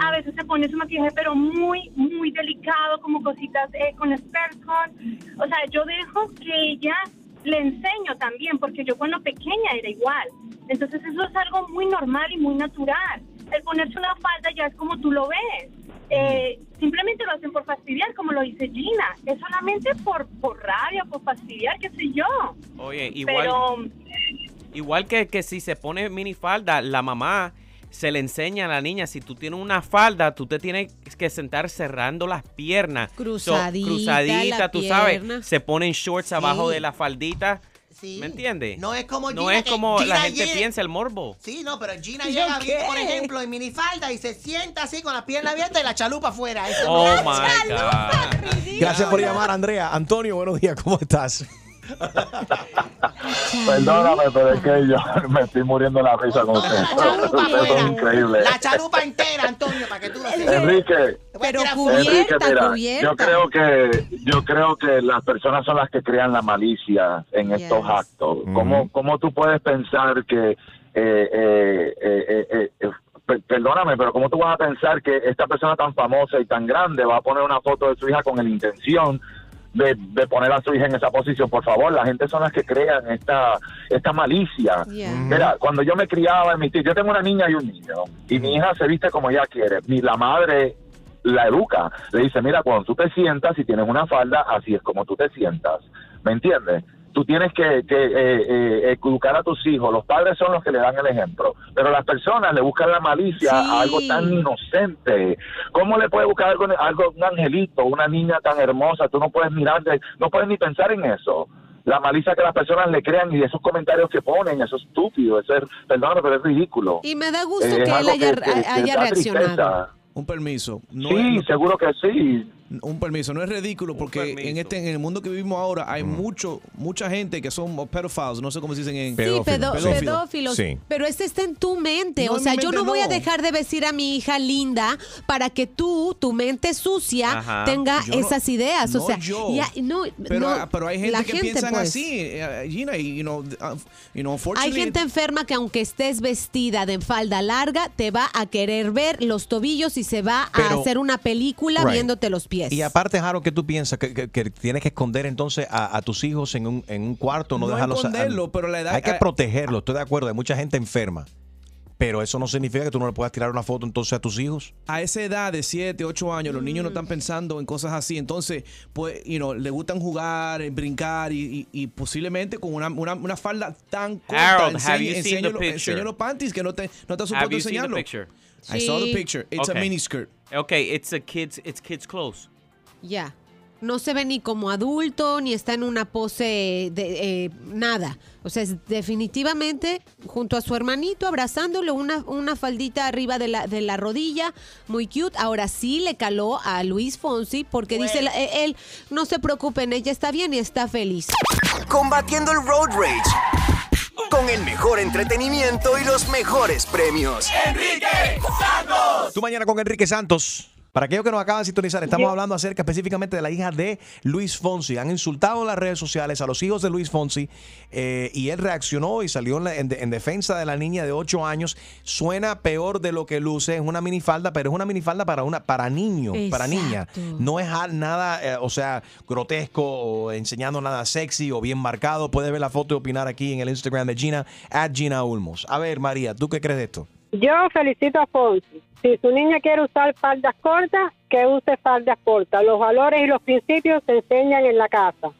a veces se pone su maquillaje, pero muy, muy delicado, como cositas eh, con Spercon. O sea, yo dejo que ella le enseño también, porque yo cuando pequeña era igual. Entonces eso es algo muy normal y muy natural. El ponerse una falda ya es como tú lo ves. Eh, simplemente lo hacen por fastidiar, como lo dice Gina. Es solamente por, por rabia, por fastidiar, qué sé yo. Oye, igual, Pero igual que, que si se pone minifalda, la mamá se le enseña a la niña, si tú tienes una falda, tú te tienes que sentar cerrando las piernas. So, Cruzadita cruzadita, la tú pierna. sabes, se ponen shorts abajo de la faldita. Sí. ¿Me entiendes? No es como No Gina, es que como Gina la gente llega- piensa, el morbo. Sí, no, pero Gina ¿Y llega, qué? por ejemplo, en minifalda y se sienta así con la pierna abierta y la chalupa afuera. Eso Oh no es- my God. Gracias por llamar, Andrea. Antonio, buenos días. ¿Cómo estás? Perdóname, pero es que yo me estoy muriendo de la risa con usted. Eso es increíble. La chalupa entera, Antonio, para que tú lo sepas. Enrique, Pero Enrique, cubierta, mira, cubierta. yo creo que yo creo que las personas son las que crean la malicia en estos actos. ¿Cómo, ¿Cómo tú puedes pensar que eh, eh, eh, eh, eh, eh, per- perdóname, pero cómo tú vas a pensar que esta persona tan famosa y tan grande va a poner una foto de su hija con la intención de, de poner a su hija en esa posición? Por favor, la gente son las que crean esta esta malicia. Yeah. Mira, cuando yo me criaba en mi tío, yo tengo una niña y un niño, y mi hija se viste como ella quiere. Mi, la madre la educa. Le dice, mira, cuando tú te sientas y tienes una falda, así es como tú te sientas. ¿Me entiendes? tú tienes que, que, eh, eh, educar a tus hijos. Los padres son los que le dan el ejemplo, pero las personas le buscan la malicia a algo tan inocente. ¿Cómo le puedes buscar algo, algo un angelito, una niña tan hermosa? Tú no puedes mirar, no puedes ni pensar en eso. La malicia que las personas le crean y esos comentarios que ponen, eso es estúpido, eso es, perdón, pero es ridículo. Y me da gusto Eh, que él haya, que- que- que haya reaccionado. tristeza. Un permiso. No Sí, es- seguro que sí. Un permiso, no es ridículo porque en este en el mundo que vivimos ahora hay mucho mucha gente que son pedophiles, no sé cómo se dicen en Sí, pedo- Pedófilo. pedófilos. Pero ese está en tu mente. No, o en sea, mi yo mente no voy a no. dejar de vestir a mi hija linda para que tú, tu mente sucia, Ajá. tenga Yo no- esas ideas. o no sea, yo. ya- no, Pero, no, pero hay gente la que piensan pues. así, eh, Gina, y you know, uh, you know, Hay unfortunately- gente enferma que aunque estés vestida de falda larga, te va a querer ver los tobillos y se va a Pero- hacer una película Right. viéndote los pies. Y aparte, Jaro, ¿qué tú piensas? ¿Que, que- que tienes que esconder entonces a, a tus hijos en un, en un cuarto? No, No dejarlos. a- pero la edad- Hay que protegerlos, estoy de acuerdo. Hay mucha gente enferma. Pero eso no significa que tú no le puedas tirar una foto entonces a tus hijos. a esa edad de 7, 8 años, los niños no están pensando en cosas así. Entonces, pues, you know, le gustan jugar, brincar y, y- y posiblemente con una, una, una falda tan corta. Harold, enseñe- have you seen the picture? enseña los panties que no te, no te supuesto seen enseñarlo. I saw the Sí. picture. It's a Okay. miniskirt. Okay, it's a kids, it's kids clothes. Ya. No se ve ni como adulto, ni está en una pose de eh, nada. O sea, es definitivamente junto a su hermanito, abrazándole una, una faldita arriba de la, de la rodilla, muy cute. Ahora sí le caló a Luis Fonsi porque dice la- eh, él, no se preocupen, ella está bien y está feliz. Combatiendo el road rage. Con el mejor entretenimiento y los mejores premios. Enrique Santos. Tú mañana con Enrique Santos. Para aquellos que nos acaban de sintonizar, estamos hablando acerca específicamente de la hija de Luis Fonsi. Han insultado en las redes sociales a los hijos de Luis Fonsi eh, y él reaccionó y salió en, la- en de- en defensa de la niña de 8 años. Suena peor de lo que luce, es una minifalda, pero es una minifalda para una para niño, para niña. No es nada, eh, o sea, grotesco o enseñando nada sexy o bien marcado. Puedes ver la foto y opinar aquí en el Instagram de Gina, at Gina Ulmos. A ver, María, ¿tú qué crees de esto? Yo felicito a Fonsi. Si su niña quiere usar faldas cortas, que use faldas cortas. Los valores y los principios se enseñan en la casa.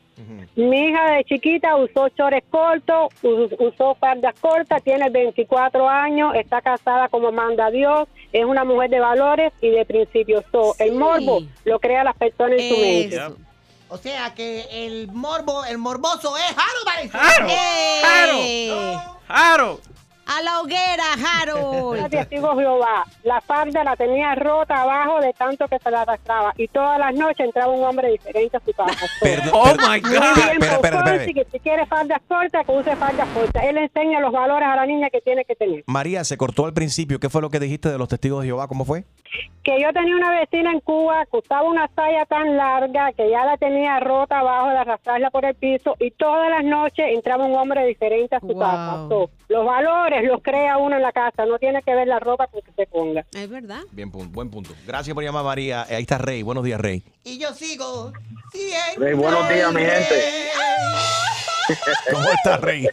Mi hija de chiquita usó chores cortos, us- usó faldas cortas, tiene 24 años, está casada como manda Dios, es una mujer de valores y de principios. So, El morbo lo crea las personas en su mente. O sea que el morbo, el morboso es Valenzuela. Jaro, ¡Eh! Jaro. A la hoguera, Harold. Testigo Jehová, la falda la tenía rota abajo de tanto que se la arrastraba y todas las noches entraba un hombre diferente a su casa. Oh my God. Espera, espera, que si quiere faldas cortas, que use faldas cortas. Él enseña los valores a la niña que tiene que tener. María, se cortó al principio. ¿Qué fue lo que dijiste de los testigos de Jehová? ¿Cómo fue? Que yo tenía una vecina en Cuba que usaba una saya tan larga que ya la tenía rota abajo de arrastrarla por el piso y todas las noches entraba un hombre diferente a su casa. So, los valores los crea uno en la casa, no tiene que ver la ropa con que se ponga. Es verdad. Bien, buen punto. Gracias por llamar, María. Eh, Ahí está Rey. Buenos días, Rey. Y yo sigo siendo Rey, buenos días, mi gente. (laughs) ¿Cómo está, Rey?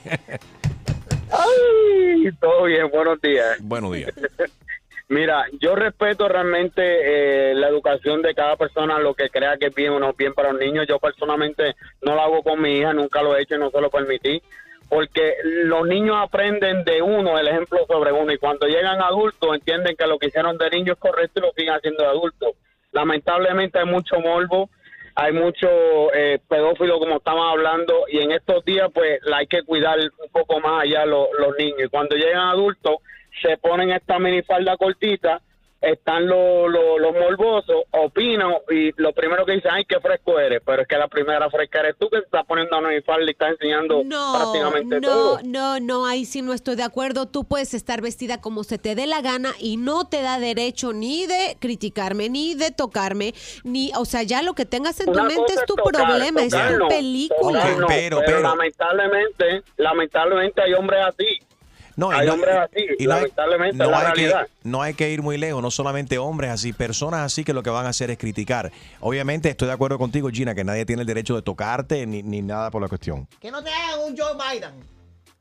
Ay, todo bien, buenos días. Buenos días. (laughs) Mira, yo respeto realmente eh, la educación de cada persona, lo que crea que es bien o no es bien para los niños. Yo personalmente no lo hago con mi hija, nunca lo he hecho y no se lo permití. Porque los niños aprenden de uno, el ejemplo sobre uno, y cuando llegan adultos entienden que lo que hicieron de niño es correcto y lo siguen haciendo de adultos. Lamentablemente hay mucho morbo, hay mucho eh, pedófilo como estamos hablando y en estos días pues hay que cuidar un poco más allá lo- los niños y cuando llegan adultos se ponen esta minifalda cortita están los, los, los morbosos opinan y lo primero que dicen ay qué fresco eres pero es que la primera fresca eres tú que te estás poniendo minifalda y estás enseñando No, prácticamente no, todo no, no, ahí sí no estoy de acuerdo. Tú puedes estar vestida como se te dé la gana y no te da derecho ni de criticarme, ni de tocarme, ni, o sea, ya lo que tengas en tu mente es tu tocar, problema, es tu no, película. tocar no, pero- pero, pero- lamentablemente lamentablemente hay hombres así No, y hay no- hombres así y no hay- lamentablemente no es la hay que, realidad no hay que ir muy lejos, no solamente hombres así, personas así que lo que van a hacer es criticar. Obviamente estoy de acuerdo contigo, Gina, que nadie tiene el derecho de tocarte ni, ni nada por la cuestión. Que no te hagan un Joe Biden.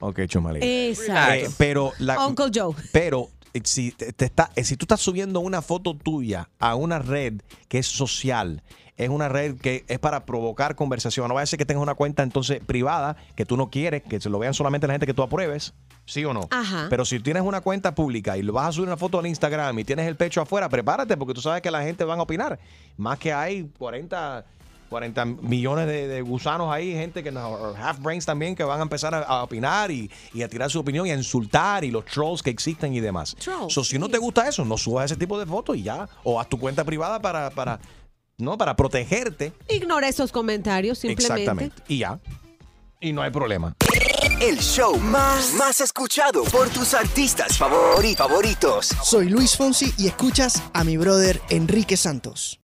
Ok, Chomali. Exacto. Eh, pero la, Uncle Joe. Pero eh, si te, te está, eh, si tú estás subiendo una foto tuya a una red que es social, es una red que es para provocar conversación. No vaya a ser que tengas una cuenta entonces privada que tú no quieres, que se lo vean solamente la gente que tú apruebes, ¿sí o no? Ajá. Pero si tienes una cuenta pública y lo vas a subir una foto al Instagram y tienes el pecho afuera, prepárate porque tú sabes que la gente va a opinar. Más que hay 40, 40 millones de, de gusanos ahí, gente que no, half brains también que van a empezar a, a opinar y, y a tirar su opinión y a insultar y los trolls que existen y demás. Trolls, So, si no te gusta eso, no subas ese tipo de fotos y ya. O haz tu cuenta privada para, para, no, para protegerte. Ignora esos comentarios simplemente. Exactamente. Y ya. Y no hay problema. El show más, más escuchado por tus artistas favori- favoritos. Soy Luis Fonsi y escuchas a mi brother Enrique Santos.